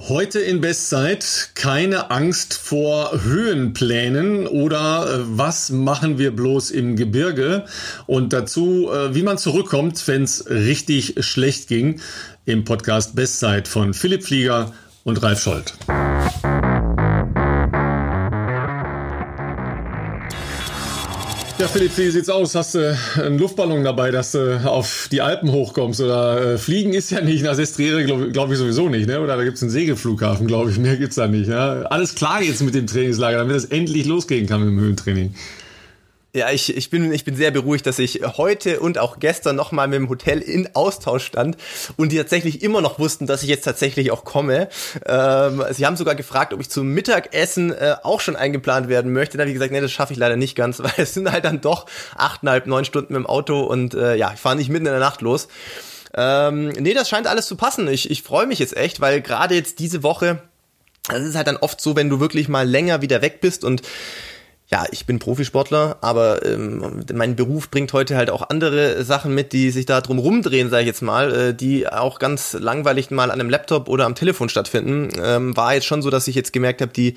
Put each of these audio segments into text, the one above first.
Heute in Bestzeit keine Angst vor Höhenplänen oder äh, was machen wir bloß im Gebirge und dazu, äh, wie man zurückkommt, wenn es richtig schlecht ging, im Podcast Bestzeit von Philipp Flieger und Ralf Scholz. Ja, Philipp, wie sieht's aus? Hast du einen Luftballon dabei, dass du auf die Alpen hochkommst? Oder äh, Fliegen ist ja nicht, nach Sestriere glaube glaub ich sowieso nicht, ne? Oder da gibt's einen Segelflughafen, glaube ich. Mehr gibt's da nicht. Ja? Alles klar jetzt mit dem Trainingslager, damit es endlich losgehen kann mit dem Höhentraining. Ja, ich, ich, bin, ich bin sehr beruhigt, dass ich heute und auch gestern nochmal mit dem Hotel in Austausch stand und die tatsächlich immer noch wussten, dass ich jetzt tatsächlich auch komme. Ähm, sie haben sogar gefragt, ob ich zum Mittagessen äh, auch schon eingeplant werden möchte. Da habe ich gesagt, nee, das schaffe ich leider nicht ganz, weil es sind halt dann doch achteinhalb, neun Stunden mit dem Auto und äh, ja, ich fahre nicht mitten in der Nacht los. Ähm, nee, das scheint alles zu passen. Ich, ich freue mich jetzt echt, weil gerade jetzt diese Woche, das ist halt dann oft so, wenn du wirklich mal länger wieder weg bist und ja, ich bin Profisportler, aber ähm, mein Beruf bringt heute halt auch andere Sachen mit, die sich da drum rumdrehen, sage ich jetzt mal, äh, die auch ganz langweilig mal an einem Laptop oder am Telefon stattfinden. Ähm, war jetzt schon so, dass ich jetzt gemerkt habe, die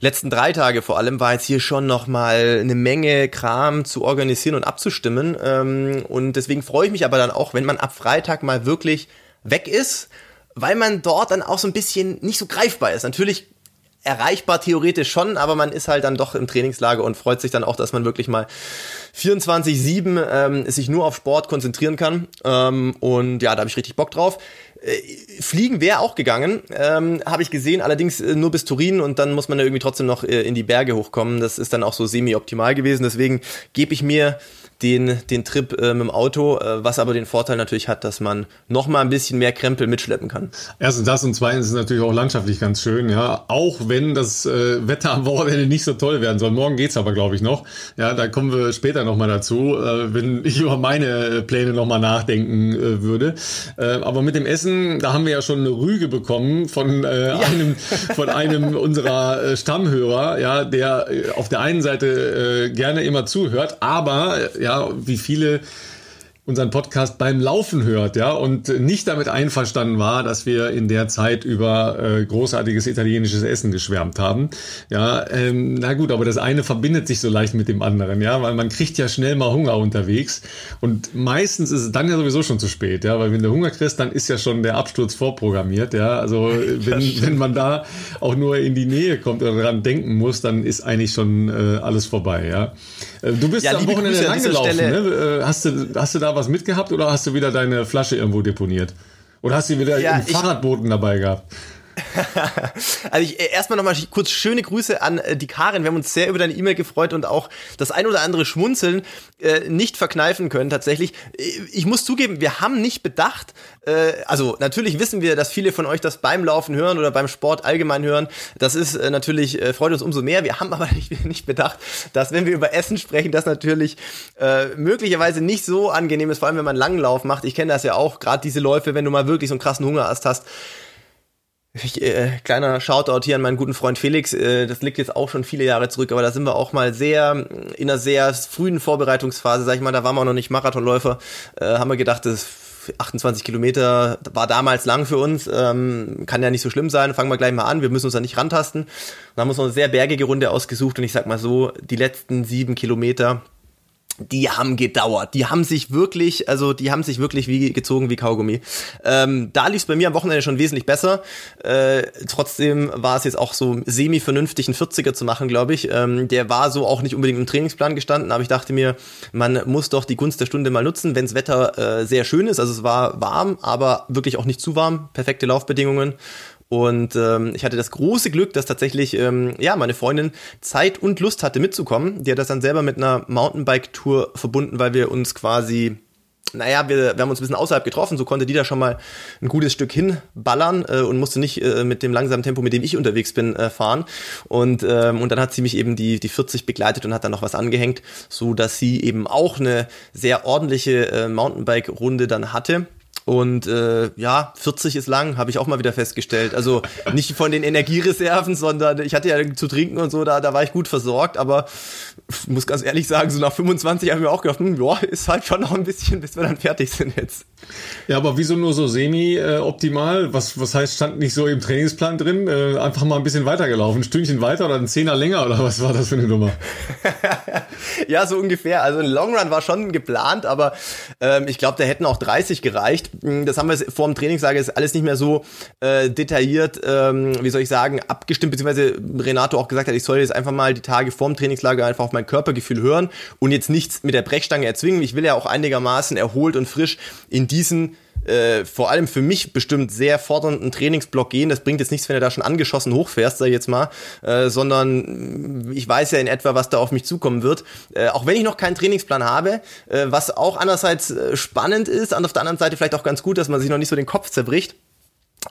letzten drei Tage vor allem war jetzt hier schon noch mal eine Menge Kram zu organisieren und abzustimmen. Ähm, und deswegen freue ich mich aber dann auch, wenn man ab Freitag mal wirklich weg ist, weil man dort dann auch so ein bisschen nicht so greifbar ist. Natürlich erreichbar theoretisch schon, aber man ist halt dann doch im Trainingslager und freut sich dann auch, dass man wirklich mal 24-7 ähm, sich nur auf Sport konzentrieren kann. Ähm, und ja, da habe ich richtig Bock drauf. Äh, Fliegen wäre auch gegangen, ähm, habe ich gesehen, allerdings äh, nur bis Turin und dann muss man ja irgendwie trotzdem noch äh, in die Berge hochkommen. Das ist dann auch so semi-optimal gewesen. Deswegen gebe ich mir den, den Trip äh, mit dem Auto, äh, was aber den Vorteil natürlich hat, dass man noch mal ein bisschen mehr Krempel mitschleppen kann. Erstens das und zweitens ist es natürlich auch landschaftlich ganz schön, ja. Auch wenn das äh, Wetter am Wochenende nicht so toll werden soll. Morgen geht's aber, glaube ich, noch. Ja, da kommen wir später noch mal dazu, äh, wenn ich über meine Pläne noch mal nachdenken äh, würde. Äh, aber mit dem Essen, da haben wir ja schon eine Rüge bekommen von äh, ja. einem von einem unserer äh, Stammhörer, ja, der äh, auf der einen Seite äh, gerne immer zuhört, aber ja ja, wie viele unseren Podcast beim Laufen hört, ja, und nicht damit einverstanden war, dass wir in der Zeit über äh, großartiges italienisches Essen geschwärmt haben. Ja, ähm, na gut, aber das eine verbindet sich so leicht mit dem anderen, ja, weil man kriegt ja schnell mal Hunger unterwegs und meistens ist es dann ja sowieso schon zu spät, ja, weil wenn du Hunger kriegst, dann ist ja schon der Absturz vorprogrammiert, ja, also wenn, wenn man da auch nur in die Nähe kommt oder daran denken muss, dann ist eigentlich schon äh, alles vorbei, ja. Äh, du bist ja, am Wochenende langgelaufen, ne? Äh, hast du, hast du da was was mitgehabt oder hast du wieder deine Flasche irgendwo deponiert? Oder hast du wieder ja, einen Fahrradboten dabei gehabt? also ich, äh, erstmal nochmal kurz schöne Grüße an äh, die Karin. Wir haben uns sehr über deine E-Mail gefreut und auch das ein oder andere Schmunzeln äh, nicht verkneifen können tatsächlich. Äh, ich muss zugeben, wir haben nicht bedacht, äh, also natürlich wissen wir, dass viele von euch das beim Laufen hören oder beim Sport allgemein hören. Das ist äh, natürlich, äh, freut uns umso mehr. Wir haben aber nicht, nicht bedacht, dass wenn wir über Essen sprechen, das natürlich äh, möglicherweise nicht so angenehm ist, vor allem wenn man einen langen Lauf macht. Ich kenne das ja auch, gerade diese Läufe, wenn du mal wirklich so einen krassen Hunger hast ich, äh, kleiner Shoutout hier an meinen guten Freund Felix. Äh, das liegt jetzt auch schon viele Jahre zurück, aber da sind wir auch mal sehr in einer sehr frühen Vorbereitungsphase, sag ich mal, da waren wir auch noch nicht Marathonläufer, äh, haben wir gedacht, das 28 Kilometer war damals lang für uns, ähm, kann ja nicht so schlimm sein, fangen wir gleich mal an, wir müssen uns da nicht rantasten. Und dann haben wir uns eine sehr bergige Runde ausgesucht und ich sag mal so, die letzten sieben Kilometer, die haben gedauert. Die haben sich wirklich, also die haben sich wirklich wie gezogen wie Kaugummi. Ähm, da lief es bei mir am Wochenende schon wesentlich besser. Äh, trotzdem war es jetzt auch so semi-vernünftig, einen 40er zu machen, glaube ich. Ähm, der war so auch nicht unbedingt im Trainingsplan gestanden, aber ich dachte mir, man muss doch die Gunst der Stunde mal nutzen, wenns Wetter äh, sehr schön ist. Also es war warm, aber wirklich auch nicht zu warm. Perfekte Laufbedingungen. Und ähm, ich hatte das große Glück, dass tatsächlich ähm, ja meine Freundin Zeit und Lust hatte mitzukommen. Die hat das dann selber mit einer Mountainbike-Tour verbunden, weil wir uns quasi naja, wir, wir haben uns ein bisschen außerhalb getroffen, so konnte die da schon mal ein gutes Stück hinballern äh, und musste nicht äh, mit dem langsamen Tempo, mit dem ich unterwegs bin, äh, fahren. Und, ähm, und dann hat sie mich eben die, die 40 begleitet und hat dann noch was angehängt, so dass sie eben auch eine sehr ordentliche äh, Mountainbike-Runde dann hatte. Und äh, ja, 40 ist lang, habe ich auch mal wieder festgestellt. Also nicht von den Energiereserven, sondern ich hatte ja zu trinken und so, da, da war ich gut versorgt. Aber ich muss ganz ehrlich sagen, so nach 25 habe ich mir auch gedacht, hm, ja, ist halt schon noch ein bisschen, bis wir dann fertig sind jetzt. Ja, aber wieso nur so semi-optimal? Äh, was, was heißt, stand nicht so im Trainingsplan drin? Äh, einfach mal ein bisschen weitergelaufen, ein Stündchen weiter oder ein Zehner länger oder was war das für eine Nummer? ja, so ungefähr. Also ein Long Run war schon geplant, aber ähm, ich glaube, da hätten auch 30 gereicht. Hm, das haben wir vor dem Trainingslager ist alles nicht mehr so äh, detailliert, ähm, wie soll ich sagen, abgestimmt, beziehungsweise Renato auch gesagt hat, ich soll jetzt einfach mal die Tage vorm Trainingslager einfach auf mein Körpergefühl hören und jetzt nichts mit der Brechstange erzwingen. Ich will ja auch einigermaßen erholt und frisch in diesen äh, vor allem für mich bestimmt sehr fordernden Trainingsblock gehen. Das bringt jetzt nichts, wenn du da schon angeschossen hochfährst, sag ich jetzt mal, äh, sondern ich weiß ja in etwa, was da auf mich zukommen wird. Äh, auch wenn ich noch keinen Trainingsplan habe, äh, was auch andererseits äh, spannend ist, und auf der anderen Seite vielleicht auch ganz gut, dass man sich noch nicht so den Kopf zerbricht.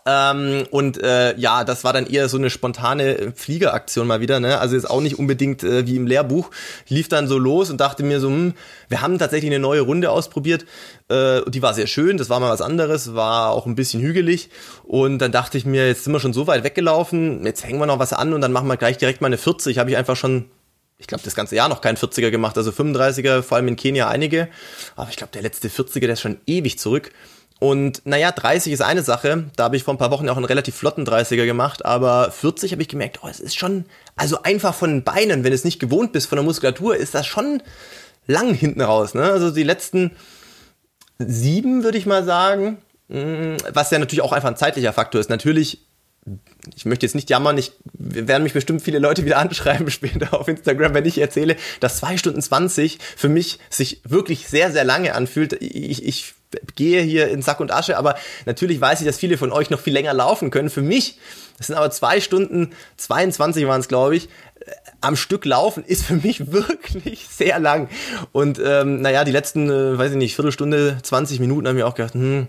Ähm, und äh, ja, das war dann eher so eine spontane Fliegeraktion mal wieder, ne? Also jetzt auch nicht unbedingt äh, wie im Lehrbuch. Lief dann so los und dachte mir so, hm, wir haben tatsächlich eine neue Runde ausprobiert. Äh, die war sehr schön, das war mal was anderes, war auch ein bisschen hügelig. Und dann dachte ich mir, jetzt sind wir schon so weit weggelaufen, jetzt hängen wir noch was an und dann machen wir gleich direkt mal eine 40. Habe ich einfach schon ich glaube, das ganze Jahr noch keinen 40er gemacht, also 35er, vor allem in Kenia einige. Aber ich glaube, der letzte 40er, der ist schon ewig zurück. Und naja, 30 ist eine Sache. Da habe ich vor ein paar Wochen auch einen relativ flotten 30er gemacht. Aber 40 habe ich gemerkt, oh, es ist schon, also einfach von den Beinen, wenn du es nicht gewohnt bist, von der Muskulatur, ist das schon lang hinten raus. Ne? Also die letzten sieben, würde ich mal sagen. Mm, was ja natürlich auch einfach ein zeitlicher Faktor ist. Natürlich ich möchte jetzt nicht jammern, ich werden mich bestimmt viele Leute wieder anschreiben später auf Instagram, wenn ich erzähle, dass zwei Stunden 20 für mich sich wirklich sehr, sehr lange anfühlt. Ich, ich gehe hier in Sack und Asche, aber natürlich weiß ich, dass viele von euch noch viel länger laufen können. Für mich, das sind aber zwei Stunden 22 waren es, glaube ich, äh, am Stück laufen ist für mich wirklich sehr lang. Und ähm, naja, die letzten, äh, weiß ich nicht, Viertelstunde, 20 Minuten haben wir auch gedacht, hm,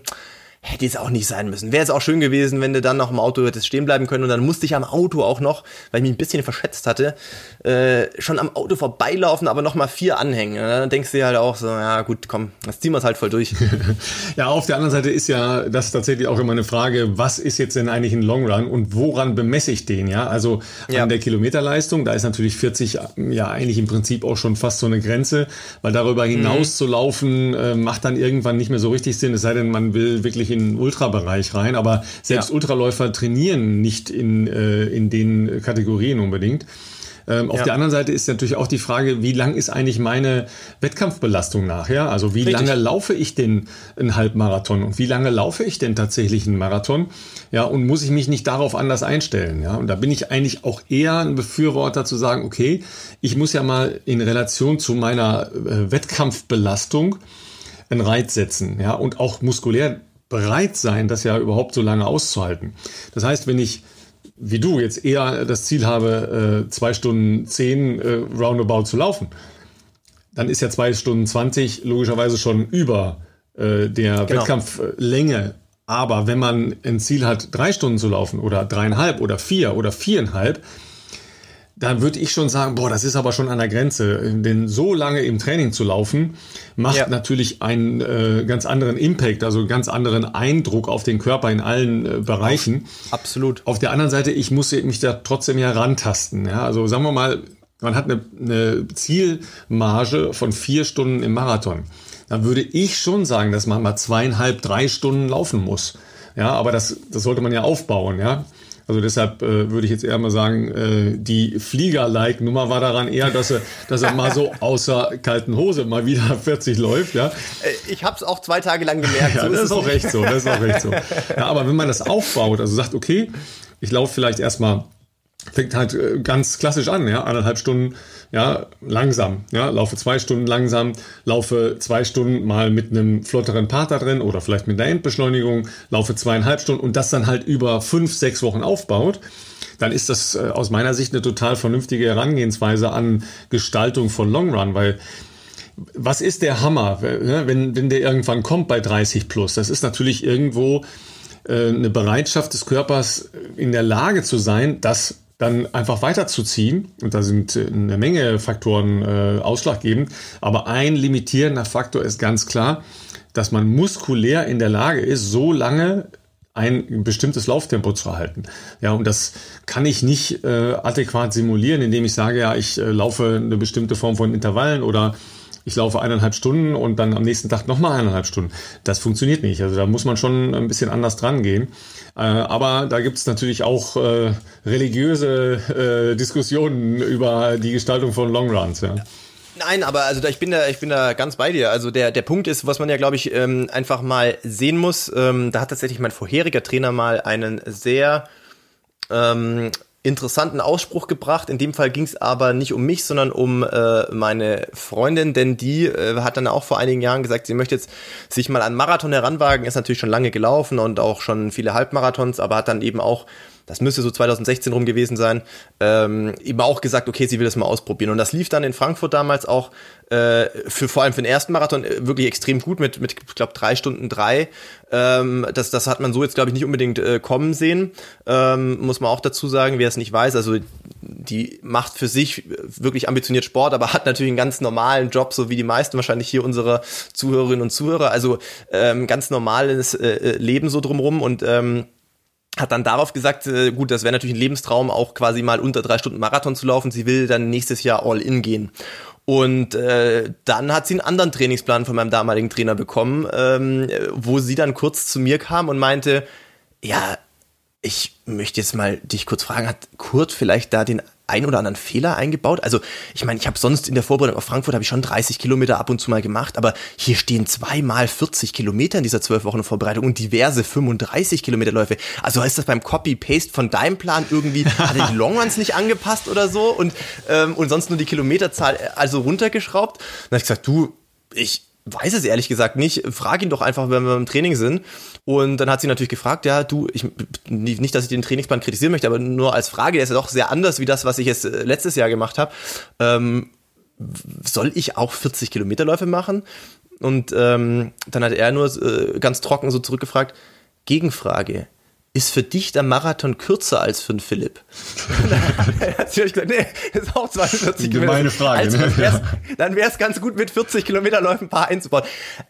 hätte es auch nicht sein müssen. Wäre es auch schön gewesen, wenn du dann noch im Auto hättest stehen bleiben können und dann musste ich am Auto auch noch, weil ich mich ein bisschen verschätzt hatte, äh, schon am Auto vorbeilaufen, aber noch mal vier anhängen. Und dann denkst du dir halt auch so, ja gut, komm, das ziehen wir es halt voll durch. ja, auf der anderen Seite ist ja das tatsächlich auch immer eine Frage, was ist jetzt denn eigentlich ein Long Run und woran bemesse ich den, ja? Also an ja. der Kilometerleistung, da ist natürlich 40 ja eigentlich im Prinzip auch schon fast so eine Grenze, weil darüber hinaus mhm. zu laufen, äh, macht dann irgendwann nicht mehr so richtig Sinn, es sei denn, man will wirklich in den Ultrabereich rein, aber selbst ja. Ultraläufer trainieren nicht in, äh, in den Kategorien unbedingt. Ähm, auf ja. der anderen Seite ist natürlich auch die Frage, wie lang ist eigentlich meine Wettkampfbelastung nachher? Also wie Richtig. lange laufe ich denn einen Halbmarathon und wie lange laufe ich denn tatsächlich einen Marathon? Ja, und muss ich mich nicht darauf anders einstellen? Ja, und da bin ich eigentlich auch eher ein Befürworter zu sagen, okay, ich muss ja mal in Relation zu meiner äh, Wettkampfbelastung einen Reiz setzen, ja, und auch muskulär bereit sein, das ja überhaupt so lange auszuhalten. Das heißt, wenn ich wie du jetzt eher das Ziel habe, äh, zwei Stunden zehn äh, roundabout zu laufen, dann ist ja zwei Stunden zwanzig logischerweise schon über äh, der genau. Wettkampflänge. Aber wenn man ein Ziel hat, drei Stunden zu laufen oder dreieinhalb oder vier oder viereinhalb, da würde ich schon sagen, boah, das ist aber schon an der Grenze. Denn so lange im Training zu laufen, macht ja. natürlich einen äh, ganz anderen Impact, also ganz anderen Eindruck auf den Körper in allen äh, Bereichen. Absolut. Auf der anderen Seite, ich muss mich da trotzdem ja rantasten. Ja? Also sagen wir mal, man hat eine, eine Zielmarge von vier Stunden im Marathon. Dann würde ich schon sagen, dass man mal zweieinhalb, drei Stunden laufen muss. Ja, aber das, das sollte man ja aufbauen, ja. Also deshalb äh, würde ich jetzt eher mal sagen, äh, die Flieger-like-Nummer war daran eher, dass er, dass er mal so außer kalten Hose mal wieder 40 läuft. Ja. Äh, ich habe es auch zwei Tage lang gemerkt. ja, so das ist auch recht so. Das ist auch recht so. Ja, aber wenn man das aufbaut, also sagt, okay, ich laufe vielleicht erstmal, fängt halt äh, ganz klassisch an, ja, eineinhalb Stunden ja, langsam, ja, laufe zwei Stunden langsam, laufe zwei Stunden mal mit einem flotteren Part da drin oder vielleicht mit einer Endbeschleunigung, laufe zweieinhalb Stunden und das dann halt über fünf, sechs Wochen aufbaut, dann ist das äh, aus meiner Sicht eine total vernünftige Herangehensweise an Gestaltung von Long Run, weil was ist der Hammer, ne, wenn, wenn der irgendwann kommt bei 30 plus? Das ist natürlich irgendwo äh, eine Bereitschaft des Körpers in der Lage zu sein, das dann einfach weiterzuziehen. Und da sind äh, eine Menge Faktoren äh, ausschlaggebend. Aber ein limitierender Faktor ist ganz klar, dass man muskulär in der Lage ist, so lange ein bestimmtes Lauftempo zu halten. Ja, und das kann ich nicht äh, adäquat simulieren, indem ich sage, ja, ich äh, laufe eine bestimmte Form von Intervallen oder ich laufe eineinhalb Stunden und dann am nächsten Tag nochmal eineinhalb Stunden. Das funktioniert nicht. Also da muss man schon ein bisschen anders dran gehen. Äh, aber da gibt es natürlich auch äh, religiöse äh, Diskussionen über die Gestaltung von Longruns. Ja. Nein, aber also da, ich bin da, ich bin da ganz bei dir. Also der der Punkt ist, was man ja glaube ich ähm, einfach mal sehen muss. Ähm, da hat tatsächlich mein vorheriger Trainer mal einen sehr ähm, interessanten Ausspruch gebracht. In dem Fall ging es aber nicht um mich, sondern um äh, meine Freundin, denn die äh, hat dann auch vor einigen Jahren gesagt, sie möchte jetzt sich mal an Marathon heranwagen. Ist natürlich schon lange gelaufen und auch schon viele Halbmarathons, aber hat dann eben auch das müsste so 2016 rum gewesen sein, ähm, eben auch gesagt, okay, sie will das mal ausprobieren. Und das lief dann in Frankfurt damals auch äh, für vor allem für den ersten Marathon äh, wirklich extrem gut mit, mit ich glaube, drei Stunden drei. Ähm, das, das hat man so jetzt, glaube ich, nicht unbedingt äh, kommen sehen. Ähm, muss man auch dazu sagen, wer es nicht weiß. Also die macht für sich wirklich ambitioniert Sport, aber hat natürlich einen ganz normalen Job, so wie die meisten wahrscheinlich hier unserer Zuhörerinnen und Zuhörer. Also ähm, ganz normales äh, äh Leben so drumrum und ähm, hat dann darauf gesagt, äh, gut, das wäre natürlich ein Lebenstraum, auch quasi mal unter drei Stunden Marathon zu laufen. Sie will dann nächstes Jahr all in gehen. Und äh, dann hat sie einen anderen Trainingsplan von meinem damaligen Trainer bekommen, ähm, wo sie dann kurz zu mir kam und meinte, ja, ich möchte jetzt mal dich kurz fragen, hat Kurt vielleicht da den ein oder anderen Fehler eingebaut? Also ich meine, ich habe sonst in der Vorbereitung auf Frankfurt habe ich schon 30 Kilometer ab und zu mal gemacht, aber hier stehen zweimal 40 Kilometer in dieser zwölf Wochen Vorbereitung und diverse 35 Kilometer Läufe. Also ist das beim Copy-Paste von deinem Plan irgendwie, hat er die Longruns nicht angepasst oder so und, ähm, und sonst nur die Kilometerzahl äh, also runtergeschraubt? Dann habe ich gesagt, du, ich weiß es ehrlich gesagt nicht. Frag ihn doch einfach, wenn wir im Training sind. Und dann hat sie natürlich gefragt, ja, du, ich, nicht, dass ich den Trainingsplan kritisieren möchte, aber nur als Frage, der ist ja doch sehr anders wie das, was ich jetzt äh, letztes Jahr gemacht habe. Ähm, soll ich auch 40 Kilometerläufe machen? Und ähm, dann hat er nur äh, ganz trocken so zurückgefragt, Gegenfrage, ist für dich der Marathon kürzer als für den Philipp? dann hat sie gesagt, nee, das ist auch 42 Kilometer. Meine Frage. Also, dann wäre es wär's ganz gut, mit 40 Kilometerläufen ein paar einzubauen.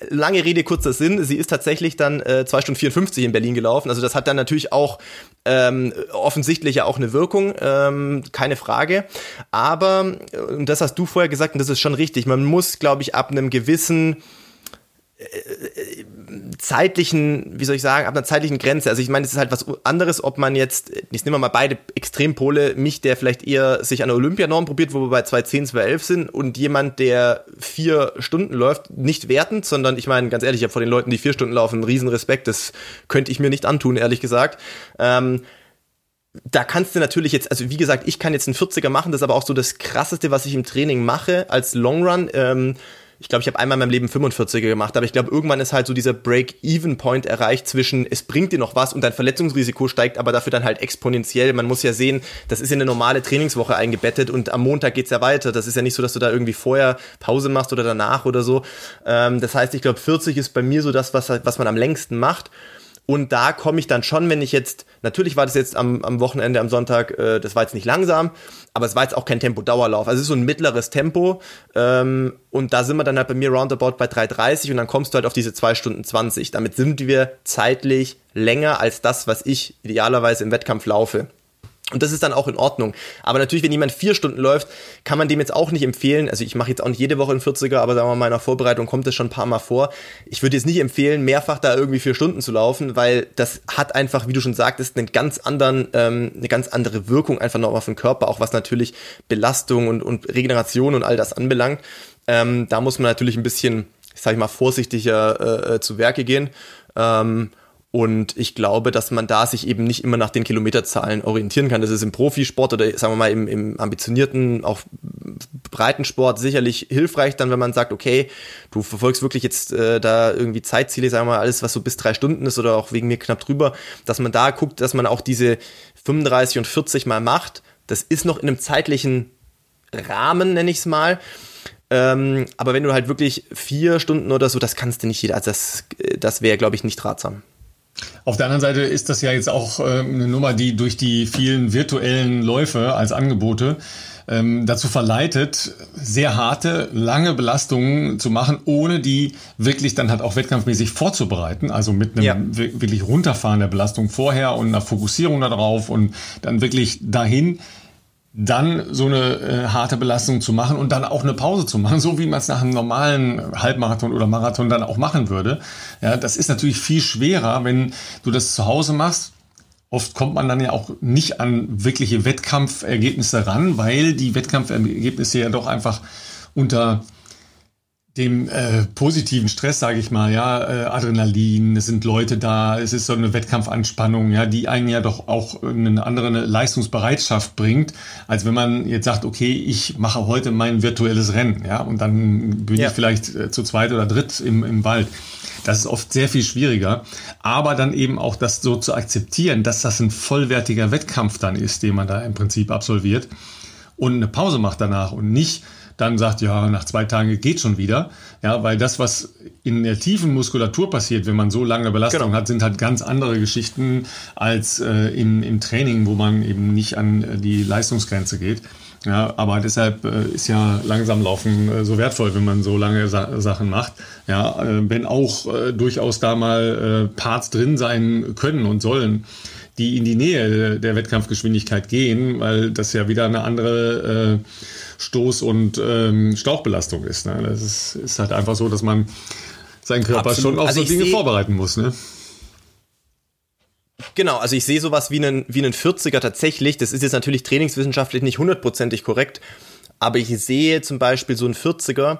Lange Rede, kurzer Sinn. Sie ist tatsächlich dann äh, 2 Stunden 54 in Berlin gelaufen. Also das hat dann natürlich auch ähm, offensichtlich ja auch eine Wirkung, ähm, keine Frage. Aber, und das hast du vorher gesagt, und das ist schon richtig, man muss, glaube ich, ab einem gewissen zeitlichen, wie soll ich sagen, ab einer zeitlichen Grenze. Also ich meine, es ist halt was anderes, ob man jetzt, ich nehme mal beide Extrempole, mich, der vielleicht eher sich an der Olympianorm probiert, wo wir bei 210, 211 sind, und jemand, der vier Stunden läuft, nicht wertend, sondern ich meine, ganz ehrlich, ich habe vor den Leuten, die vier Stunden laufen, einen riesen Respekt, das könnte ich mir nicht antun, ehrlich gesagt. Ähm, da kannst du natürlich jetzt, also wie gesagt, ich kann jetzt einen 40er machen, das ist aber auch so das krasseste, was ich im Training mache als Long Run. Ähm, ich glaube, ich habe einmal in meinem Leben 45er gemacht, aber ich glaube, irgendwann ist halt so dieser Break-Even-Point erreicht zwischen, es bringt dir noch was und dein Verletzungsrisiko steigt, aber dafür dann halt exponentiell. Man muss ja sehen, das ist in eine normale Trainingswoche eingebettet und am Montag geht's ja weiter. Das ist ja nicht so, dass du da irgendwie vorher Pause machst oder danach oder so. Ähm, das heißt, ich glaube, 40 ist bei mir so das, was, was man am längsten macht. Und da komme ich dann schon, wenn ich jetzt, natürlich war das jetzt am, am Wochenende, am Sonntag, äh, das war jetzt nicht langsam, aber es war jetzt auch kein Tempo-Dauerlauf. Also es ist so ein mittleres Tempo. Ähm, und da sind wir dann halt bei mir roundabout bei 3,30 und dann kommst du halt auf diese 2 Stunden 20. Damit sind wir zeitlich länger als das, was ich idealerweise im Wettkampf laufe. Und das ist dann auch in Ordnung. Aber natürlich, wenn jemand vier Stunden läuft, kann man dem jetzt auch nicht empfehlen. Also ich mache jetzt auch nicht jede Woche einen 40er, aber sagen wir mal, in meiner Vorbereitung kommt das schon ein paar Mal vor. Ich würde jetzt nicht empfehlen, mehrfach da irgendwie vier Stunden zu laufen, weil das hat einfach, wie du schon sagtest, einen ganz anderen, ähm, eine ganz andere Wirkung einfach noch auf den Körper, auch was natürlich Belastung und, und Regeneration und all das anbelangt. Ähm, da muss man natürlich ein bisschen, sag ich mal, vorsichtiger äh, äh zu Werke gehen. Ähm, und ich glaube, dass man da sich eben nicht immer nach den Kilometerzahlen orientieren kann. Das ist im Profisport oder sagen wir mal im, im ambitionierten, auch Breitensport sicherlich hilfreich, dann wenn man sagt, okay, du verfolgst wirklich jetzt äh, da irgendwie Zeitziele, sagen wir mal, alles, was so bis drei Stunden ist oder auch wegen mir knapp drüber, dass man da guckt, dass man auch diese 35 und 40 mal macht. Das ist noch in einem zeitlichen Rahmen, nenne ich es mal. Ähm, aber wenn du halt wirklich vier Stunden oder so, das kannst du nicht jeder, also das, das wäre, glaube ich, nicht ratsam. Auf der anderen Seite ist das ja jetzt auch äh, eine Nummer, die durch die vielen virtuellen Läufe als Angebote ähm, dazu verleitet, sehr harte, lange Belastungen zu machen, ohne die wirklich dann halt auch wettkampfmäßig vorzubereiten. Also mit einem ja. wirklich Runterfahren der Belastung vorher und einer Fokussierung darauf und dann wirklich dahin dann so eine äh, harte Belastung zu machen und dann auch eine Pause zu machen, so wie man es nach einem normalen Halbmarathon oder Marathon dann auch machen würde. Ja, das ist natürlich viel schwerer, wenn du das zu Hause machst. Oft kommt man dann ja auch nicht an wirkliche Wettkampfergebnisse ran, weil die Wettkampfergebnisse ja doch einfach unter dem äh, positiven Stress, sage ich mal, ja, äh, Adrenalin, es sind Leute da, es ist so eine Wettkampfanspannung, ja, die einen ja doch auch eine andere Leistungsbereitschaft bringt, als wenn man jetzt sagt, okay, ich mache heute mein virtuelles Rennen, ja, und dann bin ja. ich vielleicht äh, zu zweit oder dritt im, im Wald. Das ist oft sehr viel schwieriger, aber dann eben auch das so zu akzeptieren, dass das ein vollwertiger Wettkampf dann ist, den man da im Prinzip absolviert und eine Pause macht danach und nicht dann sagt, ja, nach zwei Tagen geht schon wieder. Ja, weil das, was in der tiefen Muskulatur passiert, wenn man so lange Belastung genau. hat, sind halt ganz andere Geschichten als äh, im, im Training, wo man eben nicht an äh, die Leistungsgrenze geht. Ja, aber deshalb äh, ist ja langsam laufen äh, so wertvoll, wenn man so lange Sa Sachen macht. Ja, äh, wenn auch äh, durchaus da mal äh, Parts drin sein können und sollen, die in die Nähe der Wettkampfgeschwindigkeit gehen, weil das ja wieder eine andere Stoß- und ähm, Stauchbelastung ist. Ne? Das ist, ist, halt einfach so, dass man seinen Körper Absolut. schon auf also so Dinge vorbereiten muss. Ne? Genau, also ich sehe sowas wie einen, wie einen 40er tatsächlich. Das ist jetzt natürlich trainingswissenschaftlich nicht hundertprozentig korrekt, aber ich sehe zum Beispiel so einen 40er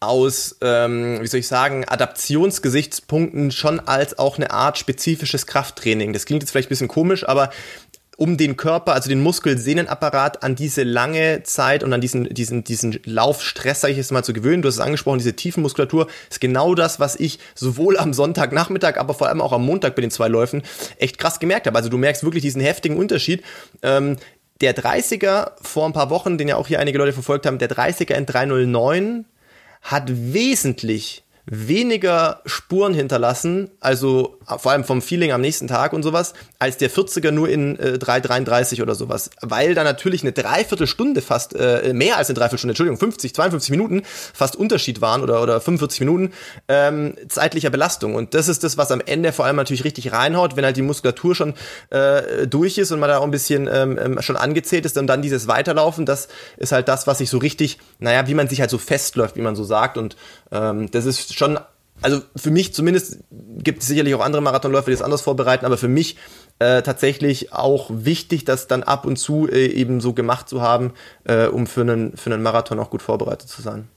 aus, ähm, wie soll ich sagen, Adaptionsgesichtspunkten schon als auch eine Art spezifisches Krafttraining. Das klingt jetzt vielleicht ein bisschen komisch, aber um den Körper, also den Muskelsehnenapparat an diese lange Zeit und an diesen, diesen, diesen Laufstress, sage ich jetzt mal, zu gewöhnen. Du hast es angesprochen, diese Tiefenmuskulatur ist genau das, was ich sowohl am Sonntagnachmittag, aber vor allem auch am Montag bei den zwei Läufen echt krass gemerkt habe. Also du merkst wirklich diesen heftigen Unterschied. Ähm, der 30er vor ein paar Wochen, den ja auch hier einige Leute verfolgt haben, der 30er in 309 hat wesentlich weniger Spuren hinterlassen, also vor allem vom Feeling am nächsten Tag und sowas, als der 40er nur in äh, 3,33 oder sowas. Weil da natürlich eine Dreiviertelstunde fast, äh, mehr als eine Dreiviertelstunde, Entschuldigung, 50, 52 Minuten fast Unterschied waren oder, oder 45 Minuten ähm, zeitlicher Belastung. Und das ist das, was am Ende vor allem natürlich richtig reinhaut, wenn halt die Muskulatur schon äh, durch ist und man da auch ein bisschen ähm, ähm schon angezählt ist und dann dieses Weiterlaufen, das ist halt das, was sich so richtig, naja, wie man sich halt so festläuft, wie man so sagt. Und ähm, das ist schon, also für mich zumindest gibt es sicherlich auch andere Marathonläufer, die das anders vorbereiten, aber für mich äh, tatsächlich auch wichtig, das dann ab und zu äh, eben so gemacht zu haben, äh, um für einen, für einen Marathon auch gut vorbereitet zu sein.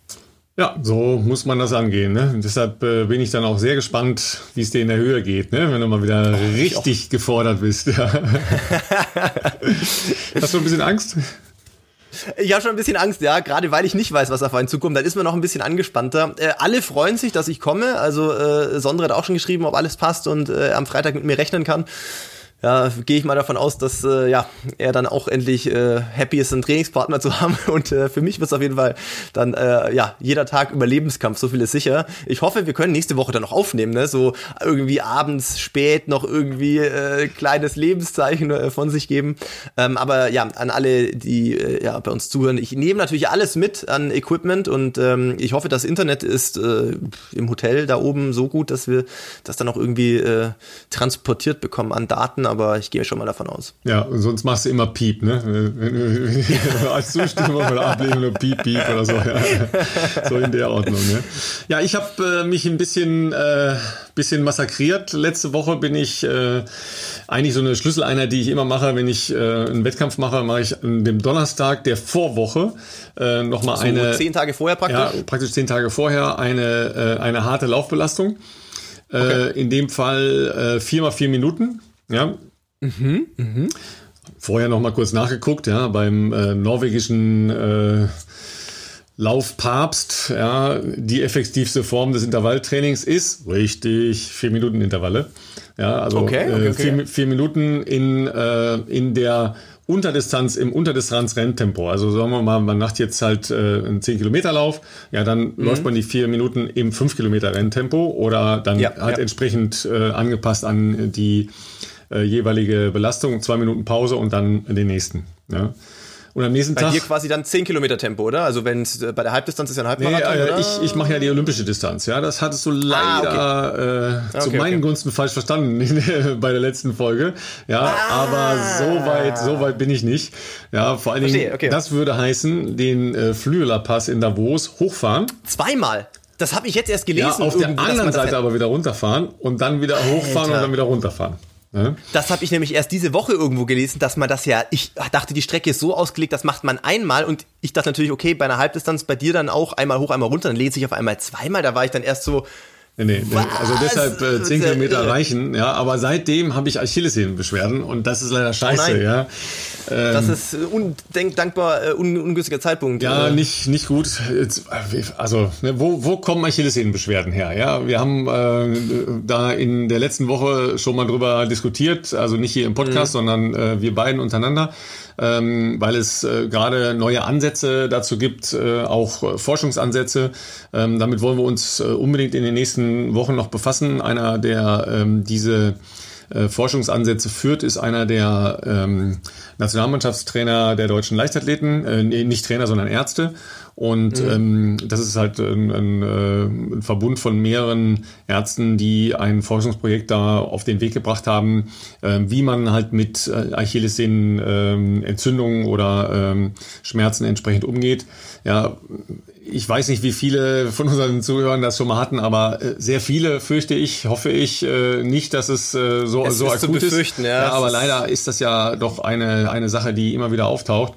Ja, so muss man das angehen. Ne? Und deshalb äh, bin ich dann auch sehr gespannt, wie es dir in der Höhe geht, ne? wenn du mal wieder oh, richtig gefordert bist. Ja. Hast du ein bisschen Angst? Ich habe schon ein bisschen Angst, ja, gerade weil ich nicht weiß, was auf einen zukommt. Dann ist man noch ein bisschen angespannter. Äh, alle freuen sich, dass ich komme. Also äh, Sondre hat auch schon geschrieben, ob alles passt und äh, am Freitag mit mir rechnen kann ja, gehe ich mal davon aus, dass äh, ja, er dann auch endlich äh, happy ist, einen Trainingspartner zu haben. Und äh, für mich wird es auf jeden Fall dann äh, ja jeder Tag Überlebenskampf, so viel ist sicher. Ich hoffe, wir können nächste Woche dann noch aufnehmen, ne? So irgendwie abends spät noch irgendwie äh, kleines Lebenszeichen äh, von sich geben. Ähm, aber ja, an alle, die äh, ja bei uns zuhören, ich nehme natürlich alles mit an Equipment und ähm, ich hoffe, das Internet ist äh, im Hotel da oben so gut, dass wir das dann auch irgendwie äh, transportiert bekommen an Daten aber ich gehe schon mal davon aus. Ja, und sonst machst du immer Piep, ne? Als Zustimmung oder Ablehnung Piep, Piep oder so. Ja. So in der Ordnung, ne? Ja, ich habe äh, mich ein bisschen, äh, bisschen massakriert. Letzte Woche bin ich äh, eigentlich so eine Schlüsseleinheit, die ich immer mache, wenn ich äh, einen Wettkampf mache, mache ich an dem Donnerstag der Vorwoche äh, nochmal so eine. Zehn Tage vorher praktisch? Ja, praktisch zehn Tage vorher eine, äh, eine harte Laufbelastung. Äh, okay. in dem Fall äh, vier mal vier Minuten. Ja. Mhm, mh. Vorher noch mal kurz nachgeguckt, ja, beim äh, norwegischen äh, Laufpapst, ja, die effektivste Form des Intervalltrainings ist richtig vier Minuten Intervalle. Ja, also okay, okay, äh, vier, vier, Minuten in, äh, in der Unterdistanz, im Unterdistanz-Renntempo. Also sagen wir mal, man macht jetzt halt äh, einen 10 Kilometer Lauf, ja, dann mhm. läuft man die vier Minuten im 5 Kilometer Renntempo oder dann ja, halt ja. entsprechend äh, angepasst an die äh, jeweilige Belastung, zwei Minuten Pause und dann den nächsten. Ja. Und am nächsten bei Tag. Bei dir quasi dann 10 Kilometer Tempo, oder? Also wenn es äh, bei der Halbdistanz ist ja ein Halbmarathon. Nee, äh, ich, ich mache ja die olympische Distanz, ja. Das hattest du leider ah, okay. äh, zu okay, meinen okay. Gunsten falsch verstanden bei der letzten Folge. Ja, ah. aber so weit, so weit bin ich nicht. Ja, vor allen Dingen, das würde heißen, den äh, Flüeler-Pass in Davos hochfahren. Zweimal. Das habe ich jetzt erst gelesen. Ja, auf der anderen Seite aber wieder runterfahren und dann wieder hochfahren Alter. und dann wieder runterfahren. Ja. Das habe ich nämlich erst diese Woche irgendwo gelesen, dass man das ja, ich dachte, die Strecke ist so ausgelegt, das macht man einmal und ich dachte natürlich, okay, bei einer Halbdistanz bei dir dann auch einmal hoch, einmal runter, dann lädt sich auf einmal zweimal, da war ich dann erst so, Nee, nee, nee. Also deshalb äh, 10 Kilometer reichen, ja. Aber seitdem habe ich Achillessehnenbeschwerden und das ist leider scheiße, oh ja. Ähm, das ist undankbar, äh, un ungünstiger Zeitpunkt. Ja, äh. nicht, nicht gut. Also, ne, wo, wo kommen Achillessehnenbeschwerden her? Ja, wir haben äh, da in der letzten Woche schon mal drüber diskutiert, also nicht hier im Podcast, mhm. sondern äh, wir beiden untereinander ähm, weil es äh, gerade neue Ansätze dazu gibt, äh, auch äh, Forschungsansätze. Ähm, damit wollen wir uns äh, unbedingt in den nächsten Wochen noch befassen. Einer, der ähm, diese äh, Forschungsansätze führt, ist einer der ähm, Nationalmannschaftstrainer der deutschen Leichtathleten, äh, nicht Trainer, sondern Ärzte. Und mhm. ähm, das ist halt ein, ein, äh, ein Verbund von mehreren Ärzten, die ein Forschungsprojekt da auf den Weg gebracht haben, äh, wie man halt mit äh, Achillessehnen äh, Entzündungen oder ähm, Schmerzen entsprechend umgeht. Ja, ich weiß nicht, wie viele von unseren Zuhörern das schon mal hatten, aber äh, sehr viele fürchte ich, hoffe ich äh, nicht, dass es äh, so, es so ist akut ist. Ja, ja aber leider ist das ja doch eine, eine Sache, die immer wieder auftaucht.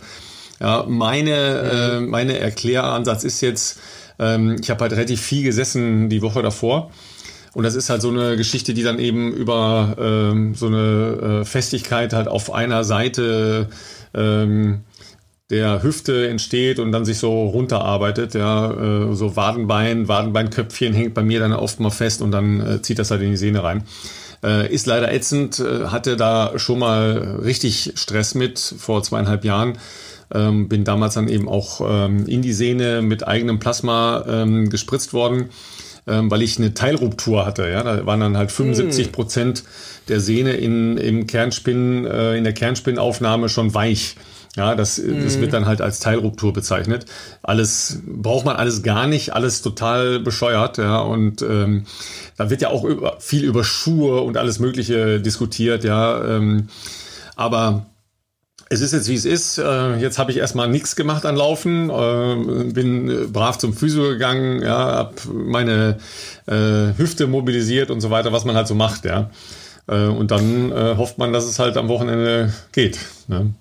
Ja, meine, mhm. äh, meine Erkläransatz ist jetzt, ähm, ich habe halt relativ viel gesessen die Woche davor. Und das ist halt so eine Geschichte, die dann eben über ähm, so eine äh, Festigkeit halt auf einer Seite ähm, der Hüfte entsteht und dann sich so runterarbeitet. Ja, äh, so Wadenbein, Wadenbeinköpfchen hängt bei mir dann oft mal fest und dann äh, zieht das halt in die Sehne rein. Äh, ist leider ätzend, äh, hatte da schon mal richtig Stress mit vor zweieinhalb Jahren. Ähm, bin damals dann eben auch ähm, in die Sehne mit eigenem Plasma ähm, gespritzt worden, ähm, weil ich eine Teilruptur hatte. Ja, da waren dann halt 75 Prozent der Sehne in, im Kernspinn, äh, in der Kernspinnaufnahme schon weich. Ja, das, das wird dann halt als Teilruptur bezeichnet. Alles braucht man alles gar nicht, alles total bescheuert, ja. Und ähm, da wird ja auch über, viel über Schuhe und alles Mögliche diskutiert, ja. Ähm, aber es ist jetzt wie es ist. Äh, jetzt habe ich erstmal nichts gemacht an Laufen, äh, bin brav zum Physio gegangen, ja, habe meine äh, Hüfte mobilisiert und so weiter, was man halt so macht, ja. Und dann hofft man, dass es halt am Wochenende geht. Ne?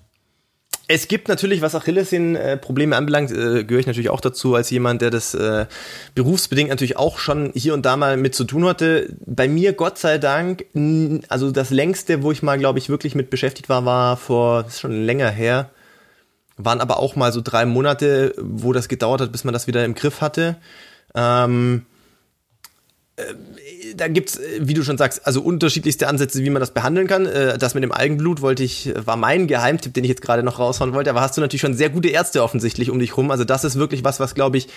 Es gibt natürlich, was Achillessehnen-Probleme anbelangt, äh, gehöre ich natürlich auch dazu, als jemand, der das äh, berufsbedingt natürlich auch schon hier und da mal mit zu tun hatte. Bei mir, Gott sei Dank, also das längste, wo ich mal, glaube ich, wirklich mit beschäftigt war, war vor, das ist schon länger her, waren aber auch mal so drei Monate, wo das gedauert hat, bis man das wieder im Griff hatte. Ähm, äh, da gibt's, äh, wie du schon sagst, also unterschiedlichste Ansätze, wie man das behandeln kann. Äh, das mit dem Algenblut wollte ich, war mein Geheimtipp, den ich jetzt gerade noch raushauen wollte. Aber hast du natürlich schon sehr gute Ärzte offensichtlich um dich rum. Also das ist wirklich was, was glaube ich